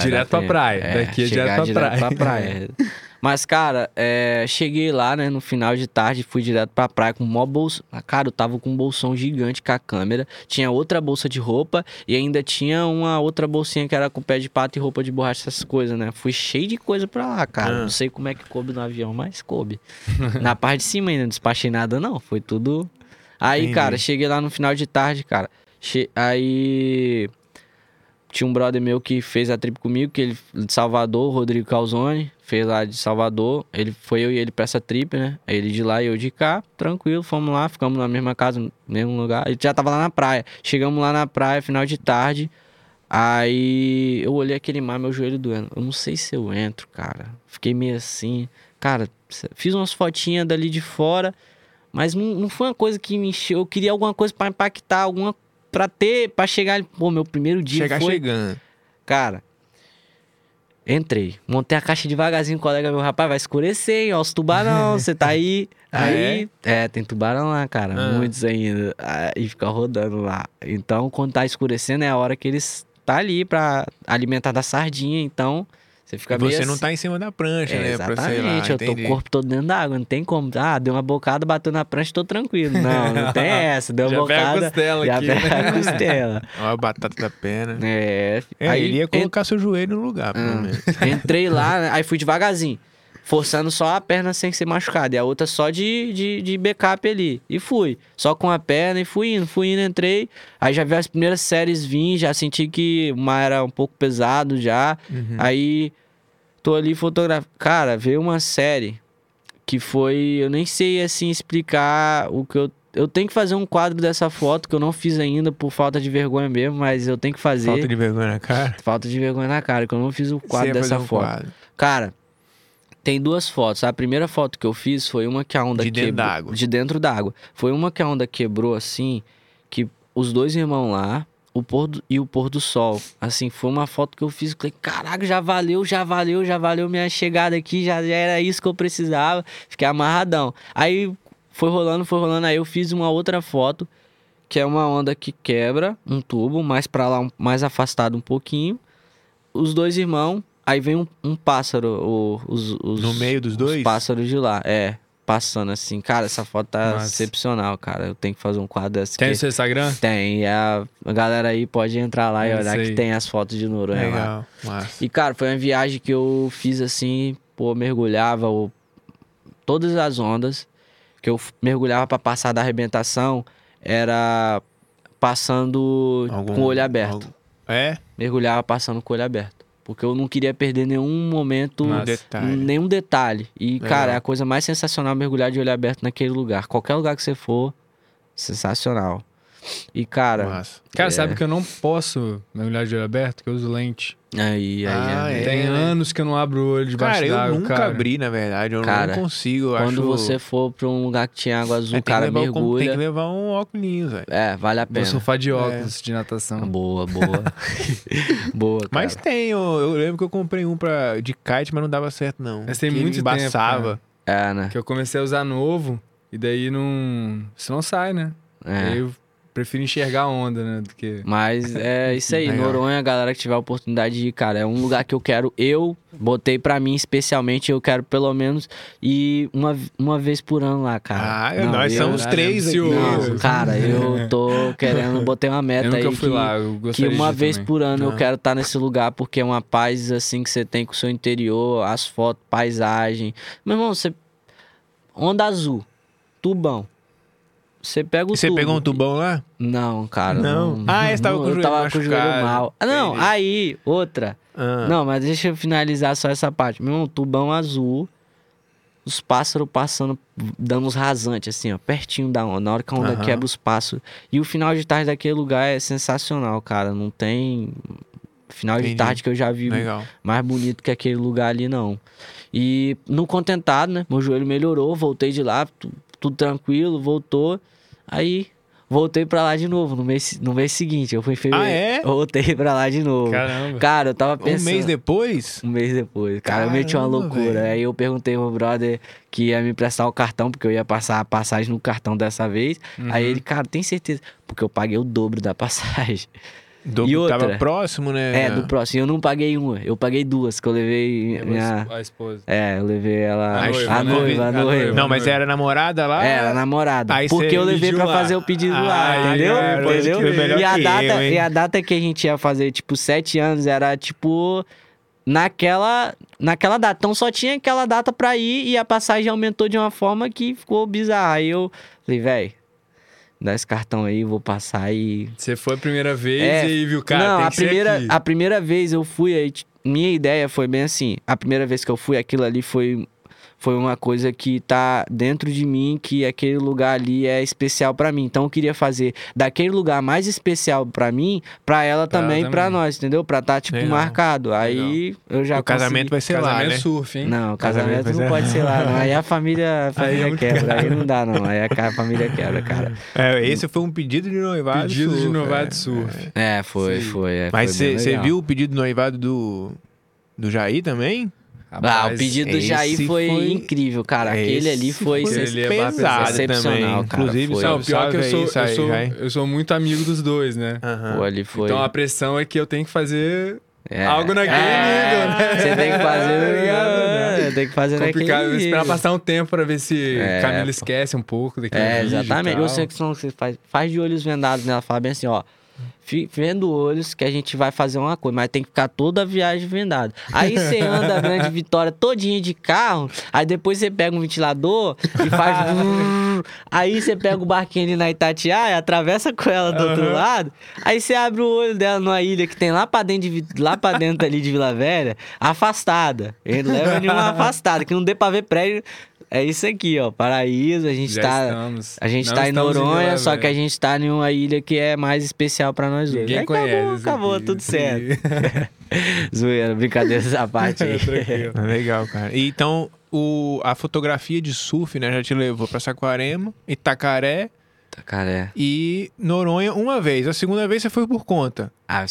direto pra praia. É, Daqui é direto pra praia. pra praia. Mas, cara, é, cheguei lá, né, no final de tarde, fui direto pra praia com uma bolsa. Cara, eu tava com um bolsão gigante com a câmera. Tinha outra bolsa de roupa e ainda tinha uma outra bolsinha que era com pé de pato e roupa de borracha, essas coisas, né? Fui cheio de coisa pra lá, cara. Ah. Não sei como é que coube no avião, mas coube. Na parte de cima ainda, não despachei nada, não. Foi tudo. Aí, Entendi. cara, cheguei lá no final de tarde, cara. Che- Aí. Tinha um brother meu que fez a trip comigo, que ele de Salvador, Rodrigo Calzone, fez lá de Salvador. Ele foi eu e ele pra essa trip, né? Ele de lá e eu de cá, tranquilo, fomos lá, ficamos na mesma casa, no mesmo lugar. Ele já tava lá na praia. Chegamos lá na praia, final de tarde. Aí eu olhei aquele mar, meu joelho doendo. Eu não sei se eu entro, cara. Fiquei meio assim. Cara, fiz umas fotinhas dali de fora, mas não, não foi uma coisa que me encheu. Eu queria alguma coisa pra impactar, alguma pra ter, pra chegar. Pô, meu primeiro dia Chegar foi. chegando. Cara, entrei. Montei a caixa devagarzinho, o colega meu, rapaz, vai escurecer, hein? Ó, os tubarão, você tá aí. Ah, aí, é? tem tubarão lá, cara, Ah. muitos ainda. Ah, E fica rodando lá. Então, quando tá escurecendo, é a hora que eles tá ali pra alimentar da sardinha, então você fica meio Você não assim. tá em cima da prancha, É, né? Pra, sei lá, exatamente, eu tô o corpo todo dentro d'água, não tem como. Ah, deu uma bocada, bateu na prancha, tô tranquilo. Não, não tem essa, deu uma Já pega a bocada. costela já aqui, pega né? a costela. Ó, a batata da perna. É, É, aí ele ia colocar seu joelho no lugar, pelo ah, menos. Entrei lá, aí fui devagarzinho. Forçando só a perna sem ser machucada. E a outra só de, de, de backup ali. E fui. Só com a perna e fui indo, fui indo, entrei. Aí já vi as primeiras séries vir, já senti que o mar era um pouco pesado já. Uhum. Aí tô ali fotografando. Cara, veio uma série que foi. Eu nem sei assim explicar o que eu. Eu tenho que fazer um quadro dessa foto que eu não fiz ainda por falta de vergonha mesmo, mas eu tenho que fazer. Falta de vergonha na cara. Falta de vergonha na cara, que eu não fiz o quadro dessa um foto. quadro. Cara, tem duas fotos. A primeira foto que eu fiz foi uma que a onda De dentro quebrou. d'água. De dentro d'água. Foi uma que a onda quebrou assim, que os dois irmãos lá, o pôr do- e o pôr do sol. Assim, foi uma foto que eu fiz. Falei, caraca, já valeu, já valeu, já valeu minha chegada aqui, já, já era isso que eu precisava. Fiquei amarradão. Aí foi rolando, foi rolando. Aí eu fiz uma outra foto, que é uma onda que quebra um tubo, mais pra lá, mais afastado um pouquinho. Os dois irmãos, aí vem um, um pássaro, o- os, os- No meio dos dois? Os pássaros de lá, é. Passando assim. Cara, essa foto tá Massa. excepcional, cara. Eu tenho que fazer um quadro desse Tem seu Instagram? Tem. E a, galera aí pode entrar lá e olhar que tem as fotos de Noronha lá. Legal, massa. E, cara, foi uma viagem que eu fiz assim, pô, mergulhava o- todas as ondas que eu mergulhava pra passar da arrebentação era passando Algum- com o olho aberto. algum- É? Mergulhava passando com o olho aberto. Porque eu não queria perder nenhum momento. Detalhe. nenhum detalhe. E, Legal. cara, é a coisa mais sensacional mergulhar de olho aberto naquele lugar. Qualquer lugar que você for, sensacional. E, cara, Massa. Cara, É. sabe que eu não posso mergulhar de olho aberto, que eu uso lente. aí, aí, Ah, é- é. Tem anos que eu não abro o olho debaixo Cara, eu d'água, nunca cara. abri, na verdade. Eu Cara, não consigo. Eu Quando acho... você for pra um lugar que tinha água azul, É, tem, que cara, levar, o- tem mergulha. que levar um óculos, velho. É, vale a Vou pena. surfar de óculos de natação. Boa, boa. boa, cara. Mas tem, eu, eu lembro que eu comprei um pra, de kite, mas não dava certo, não. Mas tem ele muito tempo, embaçava. É, né? Que eu comecei a usar novo, e daí não... Isso não sai, né? É. Aí eu prefiro enxergar a onda, né? Do que... Mas é isso aí. Noronha, a galera que tiver a oportunidade de ir, cara, é um lugar que eu quero, eu botei pra mim especialmente, eu quero pelo menos ir uma, uma vez por ano lá, cara. Ah, nós eu- somos Caralho, três aqui. Não, cara, eu tô querendo, botei uma meta Eu nunca aí fui que, lá, eu que uma vez também. por ano eu Não. quero estar nesse lugar, porque é uma paz assim que você tem com o seu interior, as fotos, paisagem. Meu irmão, você. Onda azul, tubão. Você pega o E você tubo. pegou um tubão lá? Não, cara. Não? Ah, você tava com o eu joelho tava com o joelho mal. Ah, Não, Entendi. aí, outra. Ah. Não, mas deixa eu finalizar só essa parte. Meu irmão, tubão azul. Os pássaros passando, dando uns rasantes, assim, ó, pertinho da onda. Na hora que a onda Aham. quebra os pássaros. E o final de tarde daquele lugar é sensacional, cara. Não tem final de Entendi. tarde que eu já vi Legal. mais bonito que aquele lugar ali, não. E no contentado, né? Meu joelho melhorou, voltei de lá, tu- tudo tranquilo, voltou. Aí voltei pra lá de novo no mês, no mês seguinte. Eu fui em fevereiro. Ah, é? Voltei pra lá de novo. Caramba. Cara, eu tava Um pensando. mês depois? Um mês depois. Cara, eu meti uma Caramba, loucura. velho. Aí eu perguntei ao meu brother que ia me emprestar o cartão, porque eu ia passar a passagem no cartão dessa vez. Aí Uhum. ele, cara, tem certeza? Porque eu paguei o dobro da passagem. Do, E outra? Tava próximo, né? É, do próximo. Eu não paguei uma, eu paguei duas, que eu levei minha. A esposa. É, eu levei ela. A noiva, a né? noiva, a A noiva. noiva. Não, mas era namorada lá? É, a namorada. Aí Porque eu levei pra lá. fazer o pedido lá, Ah, entendeu? é, pode entendeu? crer, melhor E a, data, eu, e a data que a gente ia fazer, tipo, sete anos, era tipo. Naquela, naquela data. Então só tinha aquela data pra ir e a passagem aumentou de uma forma que ficou bizarra. Aí eu falei, velho, dá esse cartão aí, vou passar e. Você foi a primeira vez É, e viu, cara, não, a primeira, a primeira vez eu fui aí, minha ideia foi bem assim. A primeira vez que eu fui, aquilo ali foi foi uma coisa que tá dentro de mim, que aquele lugar ali é especial pra mim. Então eu queria fazer daquele lugar mais especial pra mim, pra ela Pra também, pra também. nós, entendeu? Pra tá tipo Legal. marcado. Aí eu já o casamento vai ser lá, Casamento né? surf, hein? Não, Casamento casamento vai não pode ser lá, não. Aí a família, a família é muito quebra, aí não dá não. Aí a família quebra, cara. É, esse foi um pedido de noivado. Pedido de surf, noivado é. surf. É, foi, Sim. foi. é, Mas você legal. viu o pedido de noivado do, do Jair também? Ah, o Rapaz, pedido do Jair foi, foi- incrível, cara. Aquele ali foi, foi ele é pesado excepcional, também. cara, Inclusive, foi. Não, pior que eu sou, aí, eu, sou, eu sou muito amigo dos dois, né? Aham. Pô, ali foi. Então a pressão é que eu tenho que fazer é. algo naquele É, nível, né? Você tem que fazer. É, tem que fazer complicado. naquele Esperar passar um tempo pra ver se É, Camila esquece um pouco daquele É, vídeo e exatamente. tal. Eu sei que são, você faz, faz de olhos vendados nela. Fala bem assim, ó. Vendo olhos que a gente vai fazer uma coisa, mas tem que ficar toda a viagem vendado. Aí você anda a grande vitória todinha de carro, aí depois você pega um ventilador e faz. aí você pega o barquinho ali na Itatiaia, atravessa com ela do outro Aham. lado, aí você abre o olho dela numa ilha que tem lá pra dentro, de, lá pra dentro ali de Vila Velha, afastada. Ele leva de uma afastada, que não dê pra ver prédio. É isso aqui, ó. Paraíso, a gente Já tá. estamos. A gente Não tá em Noronha, só que a gente tá em uma ilha que é mais especial pra nós dois. Ninguém Aí conhece. Acabou, acabou, aqui. tudo certo. Zoeira, brincadeira essa parte aí. Legal, cara. E Então, o, a fotografia de surf, né, já te levou pra Saquarema, Itacaré Tá, Cara, é. e Noronha uma vez. A segunda vez você foi por conta, Ah,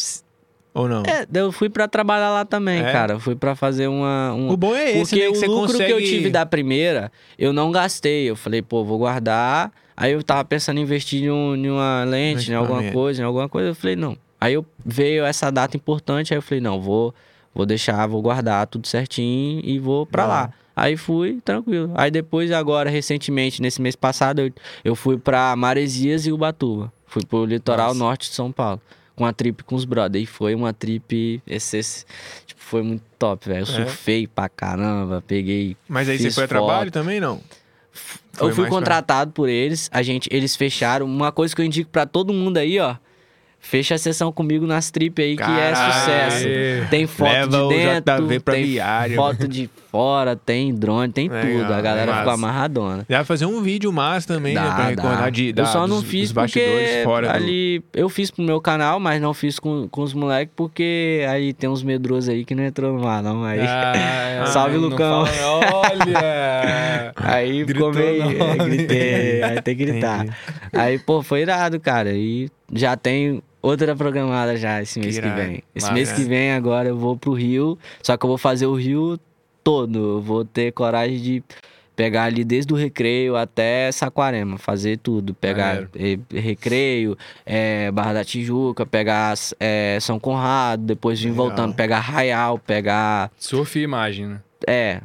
ou não? é, eu fui pra trabalhar lá também, É? cara. Eu Fui pra fazer uma. um- O bom é esse, Porque né, o lucro consegue... que eu tive da primeira, eu não gastei. Eu falei, pô, vou guardar. Aí eu tava pensando em investir em, um- em uma lente, em alguma coisa, em alguma coisa. Eu falei, não. Aí eu veio essa data importante, aí eu falei, não, vou, vou deixar, vou guardar tudo certinho e vou pra lá. Aí fui, tranquilo. Aí depois, agora, recentemente, nesse mês passado, eu, eu fui pra Maresias e Ubatuba. Fui pro litoral Nossa. norte de São Paulo. Com a trip com os brothers. E foi uma trip. Esse, esse- tipo, foi muito top, velho. Eu É? surfei pra caramba, peguei. Mas aí você foi a trabalho foto. também, não? Foi eu fui mais pra- contratado por eles. A gente, eles fecharam. Uma coisa que eu indico pra todo mundo aí, ó. Fecha a sessão comigo nas trip aí, que é sucesso. Tem foto Leva de dentro, tem viária. foto de fora, tem drone, tem Legal, tudo. A galera massa. ficou amarradona. Dá pra fazer um vídeo massa também, né? Dá, Pra dá. recordar de, da, eu só não dos, fiz dos porque fora do... ali eu fiz pro meu canal, mas não fiz com, com os moleques porque aí tem uns medrosos aí que não entrou no ar não aí. Ah, Salve, não Lucão. fala- Olha! Aí Gritou ficou meio. é, gritei, aí tem que gritar. Entendi. Aí, pô, foi irado, cara. E já tem outra programada já esse mês que irado. vem. Esse Massa. mês que vem agora eu vou pro Rio. Só que eu vou fazer o Rio todo. Eu vou ter coragem de pegar ali desde o recreio até Saquarema, fazer tudo. Pegar eh, recreio, eh, Barra da Tijuca, pegar eh, São Conrado, depois vir Legal. voltando, pegar Raial, pegar. Surf e imagem, né? É.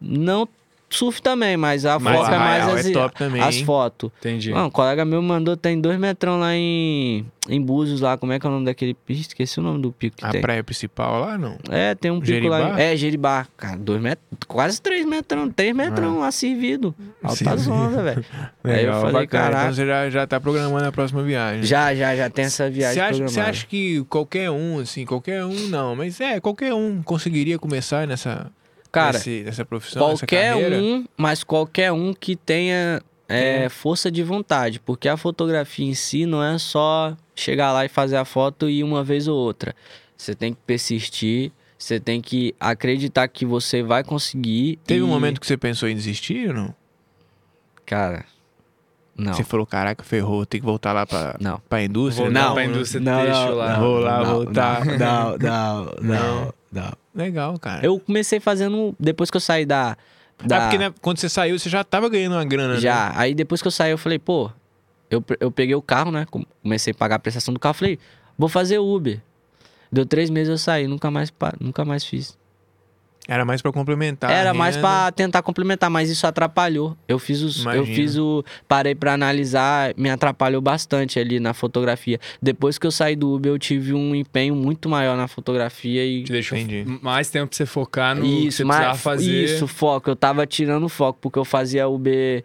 Não surf também, mas a Mas foto é mais as, é top também, as fotos. Entendi. Não, um colega meu mandou, tem dois metrão lá em, em Búzios, lá. Como é que é o nome daquele pico? Esqueci o nome do pico que A tem. praia principal lá, não? É, tem um pico lá. É, Jeribá. Cara, dois metros, quase três metrão, três metrão lá servido. Altas ondas, velho. Aí eu falei, caraca. Então você já, já tá programando a próxima viagem. Já, já, já tem essa viagem Você acha, você programada. acha que qualquer um, assim, qualquer um não, mas é, qualquer um conseguiria começar nessa, Cara, nesse- nessa profissão, qualquer carreira? um, mas qualquer um que tenha é, força de vontade, porque a fotografia em si não é só chegar lá e fazer a foto e uma vez ou outra. Você tem que persistir, você tem que acreditar que você vai conseguir. Teve um e- momento que você pensou em desistir ou não? Cara, não. Você falou, caraca, ferrou, tem que voltar lá pra, Não. pra indústria? Voltar não, pra né? indústria Não, têxtil não, lá. não, Vou lá não, voltar. Não, não, não, não, não. Legal, cara. Eu comecei fazendo depois que eu saí da. da... Ah, porque né, quando você saiu, você já tava ganhando uma grana, né? Já. Aí depois que eu saí, eu falei, pô, eu, eu peguei o carro, né? com- Comecei a pagar a prestação do carro. Falei, vou fazer Uber. Deu três meses eu saí, nunca mais, nunca mais fiz. Era mais pra complementar. Era mais pra tentar complementar, mas isso atrapalhou. Eu fiz os. Eu Imagino. fiz o. Parei pra analisar, me atrapalhou bastante ali na fotografia. Depois que eu saí do Uber, eu tive um empenho muito maior na fotografia e. Te deixou Entendi. mais tempo pra você focar no que você precisava mas fazer. isso, foco. Eu tava tirando foco, porque eu fazia Uber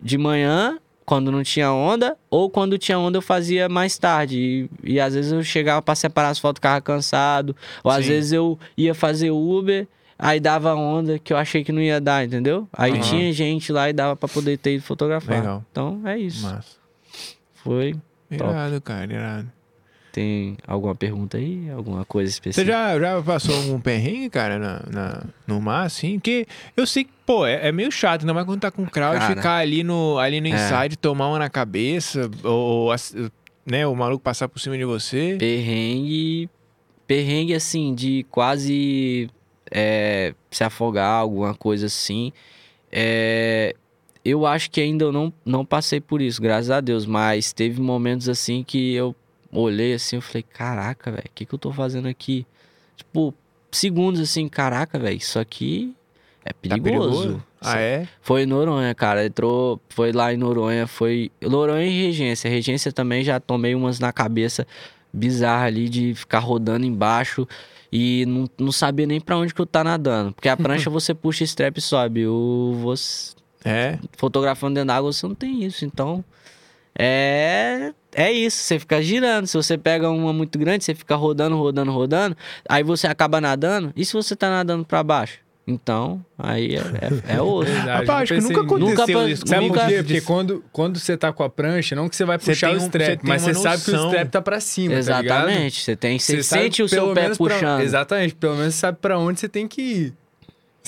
de manhã, quando não tinha onda, ou quando tinha onda eu fazia mais tarde. E, e às vezes eu chegava pra separar as fotos, ficava cansado. Ou às Sim. vezes eu ia fazer Uber, aí dava onda que eu achei que não ia dar, entendeu? Aí Aham. tinha gente lá e dava pra poder ter ido fotografar. Legal. Então é isso. Massa. Foi. Top. Irado, cara, irado. Tem alguma pergunta aí? Alguma coisa Você específica? já, já passou algum perrengue, cara, na, na- no mar, assim? Que eu sei que, pô, é, é meio chato, ainda mais quando tá com crowd, Cara. ficar ali no, ali no É. inside, tomar uma na cabeça, ou, ou né, o maluco passar por cima de você. Perrengue. Perrengue, assim, de quase é, se afogar, alguma coisa assim. É, eu acho que ainda eu não, não passei por isso, graças a Deus. Mas teve momentos assim que eu olhei assim eu falei, caraca, velho, o que, que eu tô fazendo aqui? Tipo, segundos assim, caraca, velho, isso aqui é Tá perigoso. perigoso? Ah, é? Foi em Noronha, cara. Entrou, foi lá em Noronha, foi Noronha e Regência. Regência também já tomei umas na cabeça bizarra ali de ficar rodando embaixo e não, não sabia nem pra onde que eu tá nadando. Porque a prancha você puxa strap e sobe. O você É? fotografando dentro d'água você não tem isso. Então é é isso, você fica girando. Se você pega uma muito grande, você fica rodando, rodando, rodando, aí você acaba nadando. E se você tá nadando pra baixo? Então, aí é, é, é osso. Rapaz, eu acho que nunca aconteceu Nunca isso. Sabe Nunca- por quê? Porque quando, quando você tá com a prancha, não que você vai Você puxar tem o um- strap, você mas você sabe que o noção. strap tá pra cima, tá ligado? Exatamente. Você tem, você, sabe sente o seu pé menos pra- puxando. Exatamente, pelo menos você sabe pra onde você tem que ir.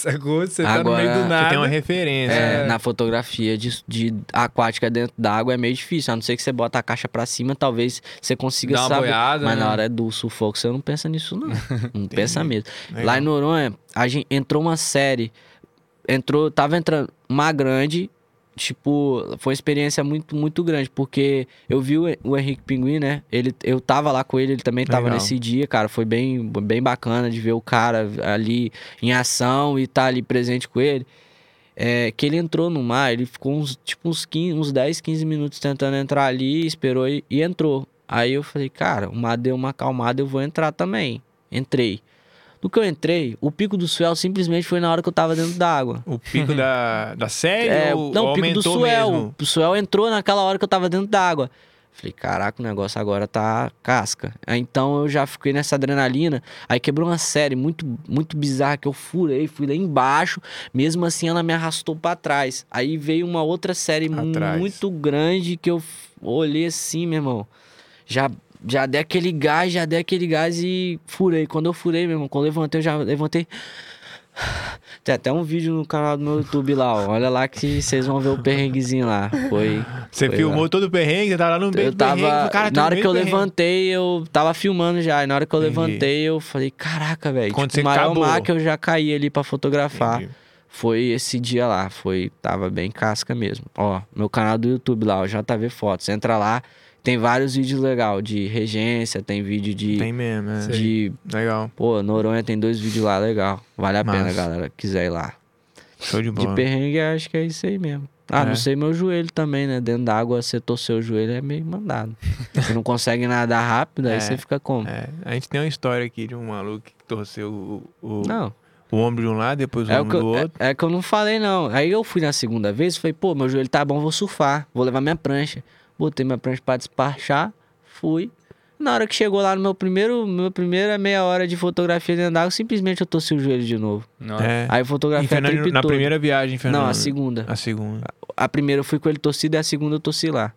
Sacou? Você tá no Agora, meio do nada. Você tem uma referência. É, É. Na fotografia de, de aquática dentro d'água é meio difícil. A não ser que você bota a caixa pra cima, talvez você consiga Dá uma saber. boiada, Mas né? na hora do sufoco você não pensa nisso, não. Não pensa mesmo. Legal. Lá em Noronha, a gente entrou uma série. Entrou, tava entrando uma grande. Tipo, foi uma experiência muito, muito grande, porque eu vi o, o Henrique Pinguim, né? Ele, eu tava lá com ele, ele também tava Legal. nesse dia, cara. Foi bem, bem bacana de ver o cara ali em ação e estar ali presente com ele. É, que ele entrou no mar, ele ficou uns, tipo, uns, 15, uns 10, 15 minutos tentando entrar ali, esperou e, e entrou. Aí eu falei, cara, o mar deu uma acalmada, eu vou entrar também. Entrei. No que eu entrei, o pico do swell simplesmente foi na hora que eu tava dentro da água. O pico da, da série É, ou, não, ou o pico do swell. mesmo? O swell entrou naquela hora que eu tava dentro da água. Falei, caraca, o negócio agora tá casca. Aí, Então eu já fiquei nessa adrenalina. Aí quebrou uma série muito, muito bizarra que eu furei, fui lá embaixo. Mesmo assim, ela me arrastou pra trás. Aí veio uma outra série Atrás. muito grande que eu olhei assim, meu irmão. Já, já dei aquele gás, já dei aquele gás e furei. Quando eu furei, meu irmão, quando eu levantei, eu já levantei. Tem até um vídeo no canal do meu YouTube lá, ó. Olha lá que vocês vão ver o perrenguezinho lá. Foi. Você Foi filmou lá. todo o perrengue, você tava lá no meio Eu do perrengue. tava. cara, tô na hora que eu perrengue. levantei, eu tava filmando já. E na hora que eu Entendi. levantei, eu falei, caraca, velho. Quando Tipo, você acabou. mar que eu já caí ali pra fotografar. Entendi. Foi esse dia lá. Foi. Tava bem casca mesmo. Ó, meu canal do YouTube lá, o JV Fotos. Entra lá. Tem vários vídeos legais de regência, tem vídeo de. Tem mesmo, é. de Legal. Pô, Noronha tem dois vídeos lá, legal. Vale a pena, Massa. galera, quiser ir lá. Show de De bola. perrengue, acho que é isso aí mesmo. Ah, É. não sei meu joelho também, né? Dentro d'água, você torcer o joelho é meio mandado. você não consegue nadar rápido, aí É. você fica como? É, a gente tem uma história aqui de um maluco que torceu o, o, Não. o ombro de um lado, depois o É ombro do outro. é, é que eu não falei, não. Aí eu fui na segunda vez, falei, pô, meu joelho tá bom, vou surfar. Vou levar minha prancha. Botei minha prancha pra despachar, fui. Na hora que chegou lá no meu primeiro, meu primeira meia hora de fotografia dentro d'água, simplesmente eu torci o joelho de novo. É. Aí fotografei a Fernando- trip na primeira viagem, Fernando. Não, a segunda. A segunda. A primeira eu fui com ele torcido e a segunda eu torci lá.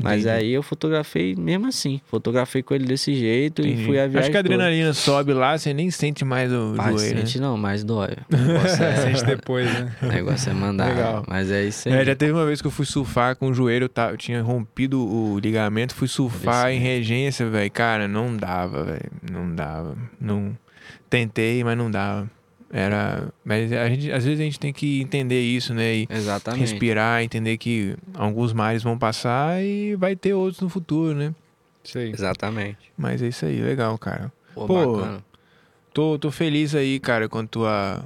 Mas Entendi. aí eu fotografei mesmo assim. Fotografei com ele desse jeito Entendi. e fui a viagem Acho que a toda. adrenalina sobe lá, você nem sente mais o Pai, joelho. né? sente não, mas dói. O negócio é, Sente depois, né? o negócio é mandar. Legal. Mas é isso aí. É, já teve uma vez que eu fui surfar com o joelho, eu, ta- eu tinha rompido o ligamento, fui surfar em regência, velho. Cara, não dava, velho. Não dava. Não... Tentei, mas não dava. Era. Mas a gente, às vezes a gente tem que entender isso, né? E Exatamente. respirar, entender que alguns mares vão passar e vai ter outros no futuro, né? Isso aí. Exatamente. Mas é isso aí, legal, cara. Pô, Pô, bacana. Tô, tô feliz aí, cara, com a tua.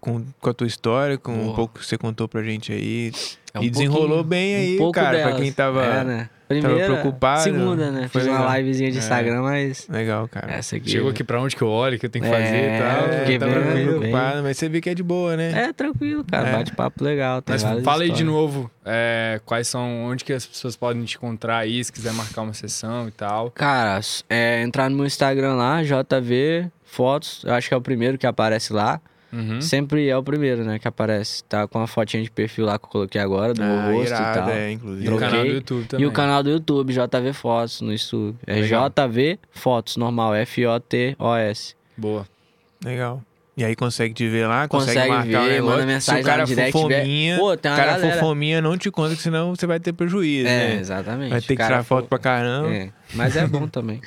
Com, com a tua história, com um Boa. pouco que você contou pra gente aí. É um e desenrolou bem um aí, pouco cara, pra delas. quem tava. É, né? Primeira, preocupado? segunda, né? Foi Fiz uma legal. livezinha de É. Instagram, mas Legal, cara. essa aqui... Chegou aqui pra onde que eu olho, que eu tenho que fazer É, e tal. fiquei tá bem- tranquilo. bem- preocupado, mas você vê que é de boa, né? É, tranquilo, cara. É. Bate-papo legal. Tem Mas fala aí de novo, é, quais são, onde que as pessoas podem te encontrar aí, se quiser marcar uma sessão e tal. Cara, é, entrar no meu Instagram lá, JV Fotos, eu acho que é o primeiro que aparece lá. Uhum. Sempre é o primeiro, né, que aparece. Tá com a fotinha de perfil lá que eu coloquei agora, do meu Ah, rosto irado, e tal. é, E inclusive. o Troquei. canal do YouTube também. E o canal do YouTube, JV Fotos, no YouTube. É Legal. JV Fotos, normal, F-O-T-O-S. Boa. Legal. E aí consegue te ver lá, consegue, Consegue marcar o ver, manda mensagem Se o cara for fominha, Pô, tem o uma cara for galera- fominha, não te conta, que senão você vai ter prejuízo, É, né? exatamente. Vai ter que tirar foto pô, pra caramba. É, mas é bom também.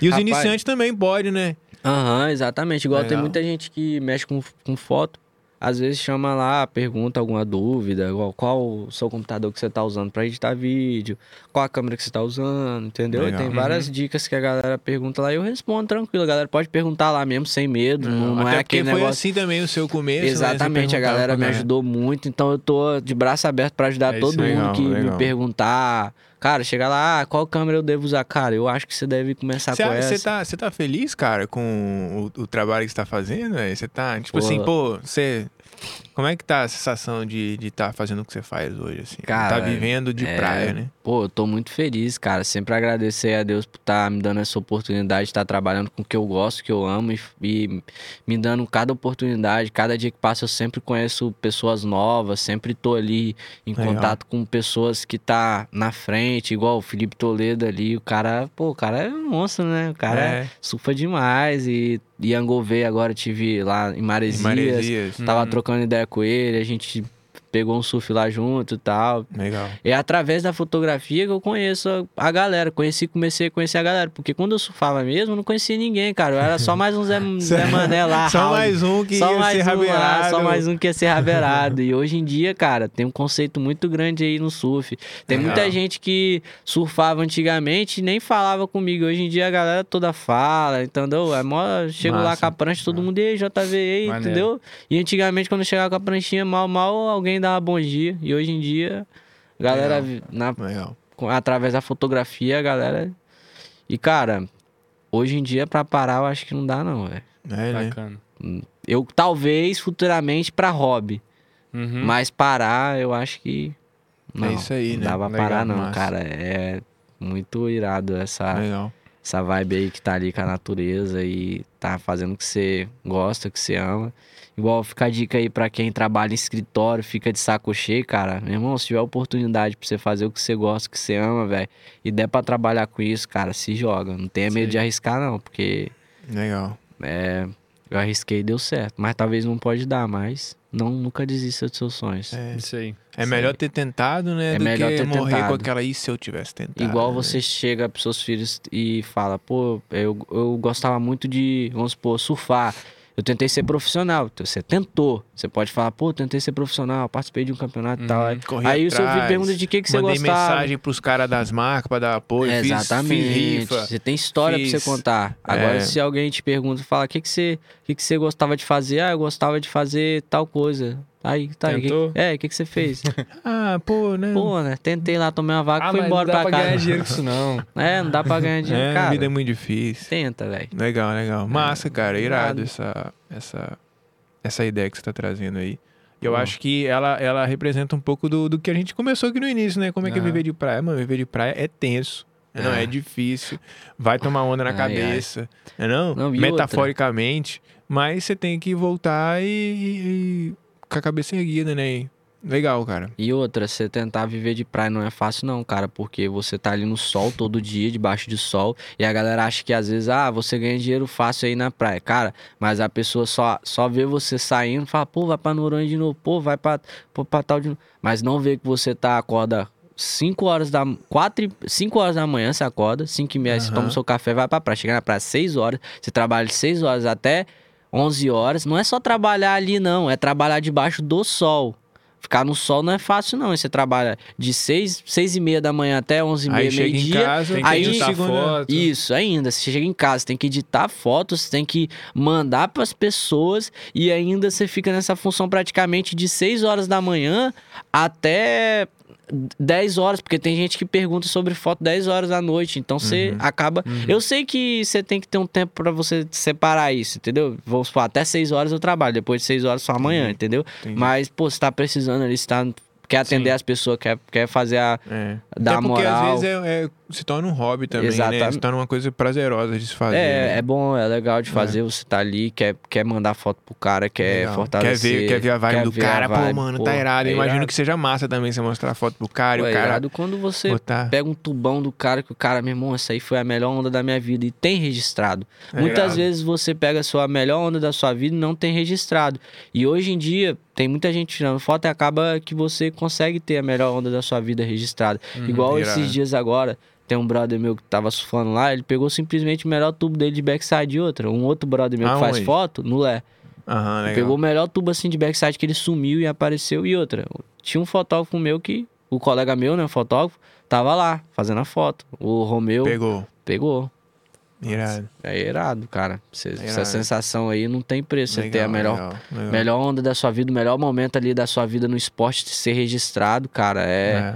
E os Rapaz- iniciantes também podem, né? Aham, exatamente. Igual tem Legal. muita gente que mexe com, com foto. Às vezes chama lá, pergunta alguma dúvida, igual qual o seu computador que você tá usando pra editar vídeo, qual a câmera que você tá usando, entendeu? Legal. Tem várias dicas que a galera pergunta lá e eu respondo tranquilo. A galera pode perguntar lá mesmo, sem medo. Não, não Até é porque aquele foi negócio. assim também o seu começo, Exatamente, né? a galera me ajudou muito, então eu tô de braço aberto pra ajudar É todo mundo Legal, que legal. me perguntar. Cara, chega lá, ah, qual câmera eu devo usar? Cara, eu acho que você deve começar com essa. Você tá, tá feliz, cara, com o, o trabalho que você tá fazendo? Você tá, tipo Pô. assim, pô, você... Como é que tá a sensação de estar de tá fazendo o que você faz hoje, assim? Cara, tá vivendo de é, praia, né? Pô, eu tô muito feliz, cara. Sempre agradecer a Deus por estar me dando essa oportunidade de estar trabalhando com o que eu gosto, que eu amo e, e me dando cada oportunidade. Cada dia que passa eu sempre conheço pessoas novas, sempre tô ali em Legal. contato com pessoas que tá na frente, igual o Felipe Toledo ali. O cara, pô, o cara é um monstro, né? O cara É. surfa demais e e Angolvei agora tive lá em Em Maresias. Maresias. Tava Uhum. trocando ideia com ele, a gente pegou um surf lá junto e tal. Legal. É através da fotografia que eu conheço a galera. Conheci, comecei a conhecer a galera. Porque quando eu surfava mesmo, eu não conhecia ninguém, cara. Eu era só mais um Zé, Zé Mané lá. Só Raul. mais um que só ia mais ser um lá, rabeirado. só mais um que ia ser rabeirado. e hoje em dia, cara, tem um conceito muito grande aí no surf. Tem Legal. muita gente que surfava antigamente e nem falava comigo. Hoje em dia a galera toda fala, entendeu? É mó, chego lá Massa. com a prancha, todo mundo, ei, JV, ei, entendeu? E antigamente, quando eu chegava com a pranchinha, mal, mal, alguém dava bom dia. E hoje em dia, a galera, Legal. na, Legal. através da fotografia, a galera. E, cara, hoje em dia, pra parar, eu acho que não dá, não, velho. É, né? Bacana. Eu, talvez, futuramente, pra hobby. Uhum. Mas parar, eu acho que. Não, É isso aí, não né? dá pra Legal, parar, não, massa. cara. É muito irado essa, Legal. essa vibe aí que tá ali com a natureza e tá fazendo o que você gosta, o que você ama. Igual fica a dica aí pra quem trabalha em escritório, fica de saco cheio, cara. Meu irmão, se tiver oportunidade pra você fazer o que você gosta, o que você ama, velho, e der pra trabalhar com isso, cara, se joga. Não tenha medo Sim. de arriscar, não, porque Legal. é, eu arrisquei e deu certo. Mas talvez não pode dar, mas não nunca desista dos seus sonhos. É, Isso aí. é melhor ter tentado, né? É do melhor que ter morrer tentado. com aquela e se eu tivesse tentado. Igual né? você chega pros seus filhos e fala, pô, eu, eu gostava muito de, vamos supor, surfar. Eu tentei ser profissional. Então, Você tentou. Você pode falar, pô, tentei ser profissional, participei de um campeonato e tal. Aí, aí o seu filho atrás, pergunta de que, que você Mandei gostava. mensagem pros caras das marcas pra dar apoio. É, fiz- exatamente. Fiz rifa. Você tem história pra fiz- você contar. Agora, É. se alguém te pergunta, fala, o que, que, você, que, que você gostava de fazer? Ah, eu gostava de fazer tal coisa. Aí, tá aí. Tentou? que- É, o que, que você fez? Ah, pô, né? Pô, né? Tentei lá, tomei uma vaca e Ah, fui mas embora não dá pra pra ganhar casa. dinheiro com isso, não. É, não dá pra ganhar dinheiro, é, a cara. vida é muito difícil. Tenta, velho. Legal, legal. Massa, cara. Irado essa, essa, essa ideia que você tá trazendo aí. E eu Bom. acho que ela, ela representa um pouco do, do que a gente começou aqui no início, né? Como é que é viver de praia? Mano, viver de praia é tenso. Não, é É. difícil. Vai tomar onda na Ai, cabeça. Não, é não? Não, Metaforicamente. Mas você tem que voltar e, e- e com a cabeça erguida, né? E Legal, cara. E outra, você tentar viver de praia não é fácil não, cara, porque você tá ali no sol todo dia, debaixo de sol, e a galera acha que às vezes, ah, você ganha dinheiro fácil aí na praia. Cara, mas a pessoa só, só vê você saindo, fala, pô, vai pra Noronha de novo, pô, vai pra, pô, pra tal de novo. Mas não vê que você tá, acorda 5 horas da... 4, 5 horas da manhã você acorda, 5 e meia você Aham. toma o seu café, vai pra praia. Chega na praia 6 horas, você trabalha de 6 horas até 11 horas. Não é só trabalhar ali, não, é trabalhar debaixo do sol. Ficar no sol não é fácil, não. Você trabalha de 6, seis e meia da manhã até 11 e meia, meio-dia. Aí- editar foto. Isso, ainda. Você chega em casa, tem que editar fotos, você tem que mandar pras pessoas e ainda você fica nessa função praticamente de 6 horas da manhã até 10 horas, porque tem gente que pergunta sobre foto 10 horas da noite, então você Uhum. acaba. Eu sei que você tem que ter um tempo pra você separar isso, entendeu? Vamos supor, até 6 horas eu trabalho, depois de 6 horas só amanhã, Entendi. entendeu? Entendi. Mas, pô, você tá precisando ali, você tá, quer atender Sim. as pessoas, quer, quer fazer a. É. Dá Até porque moral. às vezes é, é- se torna um hobby também, né? Exatamente. Se torna uma coisa prazerosa de se fazer. É, né? é bom, é legal de fazer, você tá ali, quer, quer mandar foto pro cara, quer Legal. fortalecer. Quer ver, quer ver a vibe quer do ver a cara, pô, vibe, mano, pô, tá irado. É imagino irado. que seja massa também você mostrar foto pro cara Pô, e é o cara irado quando você botar. pega um tubão do cara que o cara, meu irmão, essa aí foi a melhor onda da minha vida e tem registrado. É Muitas irado. vezes você pega a sua melhor onda da sua vida e não tem registrado. E hoje em dia tem muita gente tirando foto e acaba que você consegue ter a melhor onda da sua vida registrada. Igual Uhum, irado. esses dias agora, tem um brother meu que tava surfando lá, ele pegou simplesmente o melhor tubo dele de backside e outra. Um outro brother meu que faz Aonde? foto, no Lé. Aham, legal. Pegou o melhor tubo assim de backside que ele sumiu e apareceu e outra. Tinha um fotógrafo meu que, o colega meu, né, o fotógrafo, tava lá fazendo a foto. O Romeu Pegou. pegou. Irado. É irado, cara. Cê- Essa irado. sensação aí não tem preço. Você ter a melhor, legal, legal. melhor onda da sua vida, o melhor momento ali da sua vida no esporte ser registrado, cara, é, É,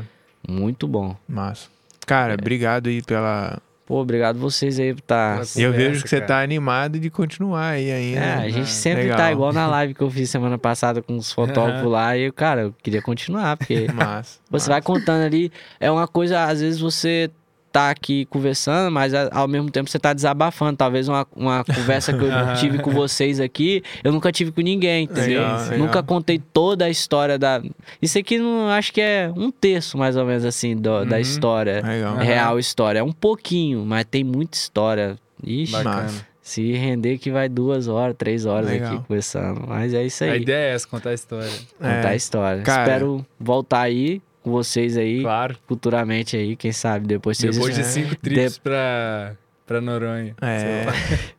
muito bom. massa. Cara, obrigado aí pela. Pô, obrigado vocês aí por tá. Pela E eu vejo que você cara. tá animado de continuar aí ainda. É, a gente Ah, sempre legal. tá igual na live que eu fiz semana passada com os fotógrafos lá. E, eu, cara, eu queria continuar, porque Massa. Você vai contando ali, é uma coisa, às vezes você tá aqui conversando, mas ao mesmo tempo você tá desabafando. Talvez uma, uma conversa que eu tive com vocês aqui, eu nunca tive com ninguém, entendeu? Legal, legal. Nunca contei toda a história da. Isso aqui não acho que é um terço, mais ou menos assim, do- da Uhum. história. Legal. Real história. É um pouquinho, mas tem muita história. Ixi, Bacana. Se render que vai duas horas, três horas Legal. aqui conversando. Mas é isso aí. A ideia é essa, contar a história. Contar É. a história. Cara. Espero voltar aí com vocês aí Claro. futuramente aí, quem sabe, depois vocês... Depois de É. cinco trips pra, pra Noronha. É.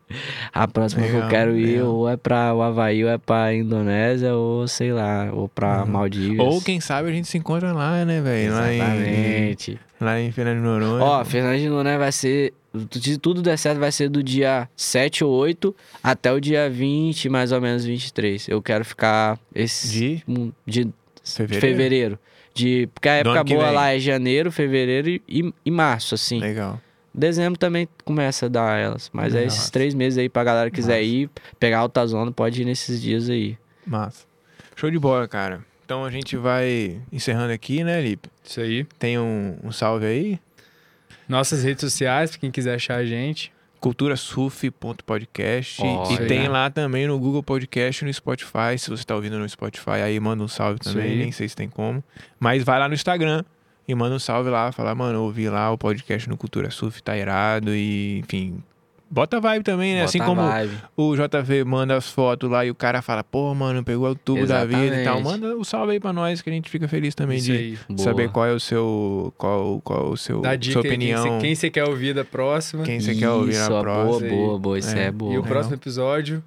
A próxima que Legal, eu quero ir legal. ou é pra o Havaí, ou é pra Indonésia, ou sei lá, ou pra Uhum. Maldivas. Ou quem sabe a gente se encontra lá, né, velho? Lá em, Exatamente. lá em Fernando de Noronha. Ó, Fernando de Noronha vai ser... Se tudo der certo, vai ser do dia 7 ou 8 até o dia 20, mais ou menos 23. Eu quero ficar esse... De? de Fevereiro? fevereiro. De, porque a época boa vem. lá é janeiro, fevereiro e, e, e março, assim. Legal. Dezembro também começa a dar elas. Mas é esses três meses aí pra galera que quiser Massa. ir, pegar alta zona, pode ir nesses dias aí. Massa. Show de bola, cara. Então a gente vai encerrando aqui, né, Lipe? Isso aí. Tem um, um salve aí. Nossas redes sociais, pra quem quiser achar a gente. culturasuf.podcast Ó, e tem né? lá também no Google Podcast e no Spotify. Se você tá ouvindo no Spotify, aí manda um salve também, aí. nem sei se tem como. Mas vai lá no Instagram e manda um salve lá, fala, mano, ouvi lá o podcast no Cultura Suf, tá irado e, enfim, bota vibe também, né? Bota assim como vibe. o JV manda as fotos lá e o cara fala, pô, mano, pegou o tubo da vida e tal. Exatamente. Manda o salve aí pra nós que a gente fica feliz também Isso de aí. Boa. saber qual é o seu, qual, qual o seu, Dá dica sua opinião, você- Quem você quer ouvir da próxima. quem você quer ouvir ó, próxima. Boa, boa, boa. Isso É. é, boa. E o próximo episódio.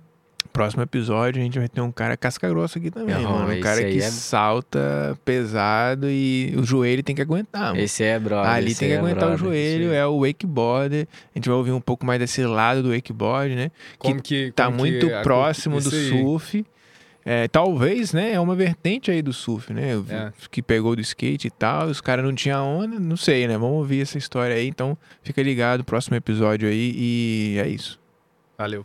Próximo episódio a gente vai ter um cara casca grossa aqui também, Não, mano. Um cara que é- salta pesado e o joelho tem que aguentar, mano. Esse é brother. Ali tem que é aguentar o brother. joelho, Isso aí. é o wakeboard. A gente vai ouvir um pouco mais desse lado do wakeboard, né? Como que, Tá como muito que próximo do aí. surf. É, talvez, né? É uma vertente aí do surf, né? Eu vi- É. Que pegou do skate e tal. Os caras não tinham onda, não sei, né? Vamos ouvir essa história aí. Então, fica ligado, próximo episódio aí. E é isso. Valeu.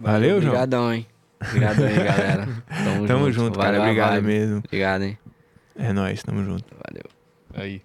Valeu, João? Obrigadão, hein? Obrigadão aí, galera. Tamo, Tamo junto, cara. Valeu Obrigado vibe. mesmo. Obrigado, hein? É nóis, tamo junto. Valeu. Aí.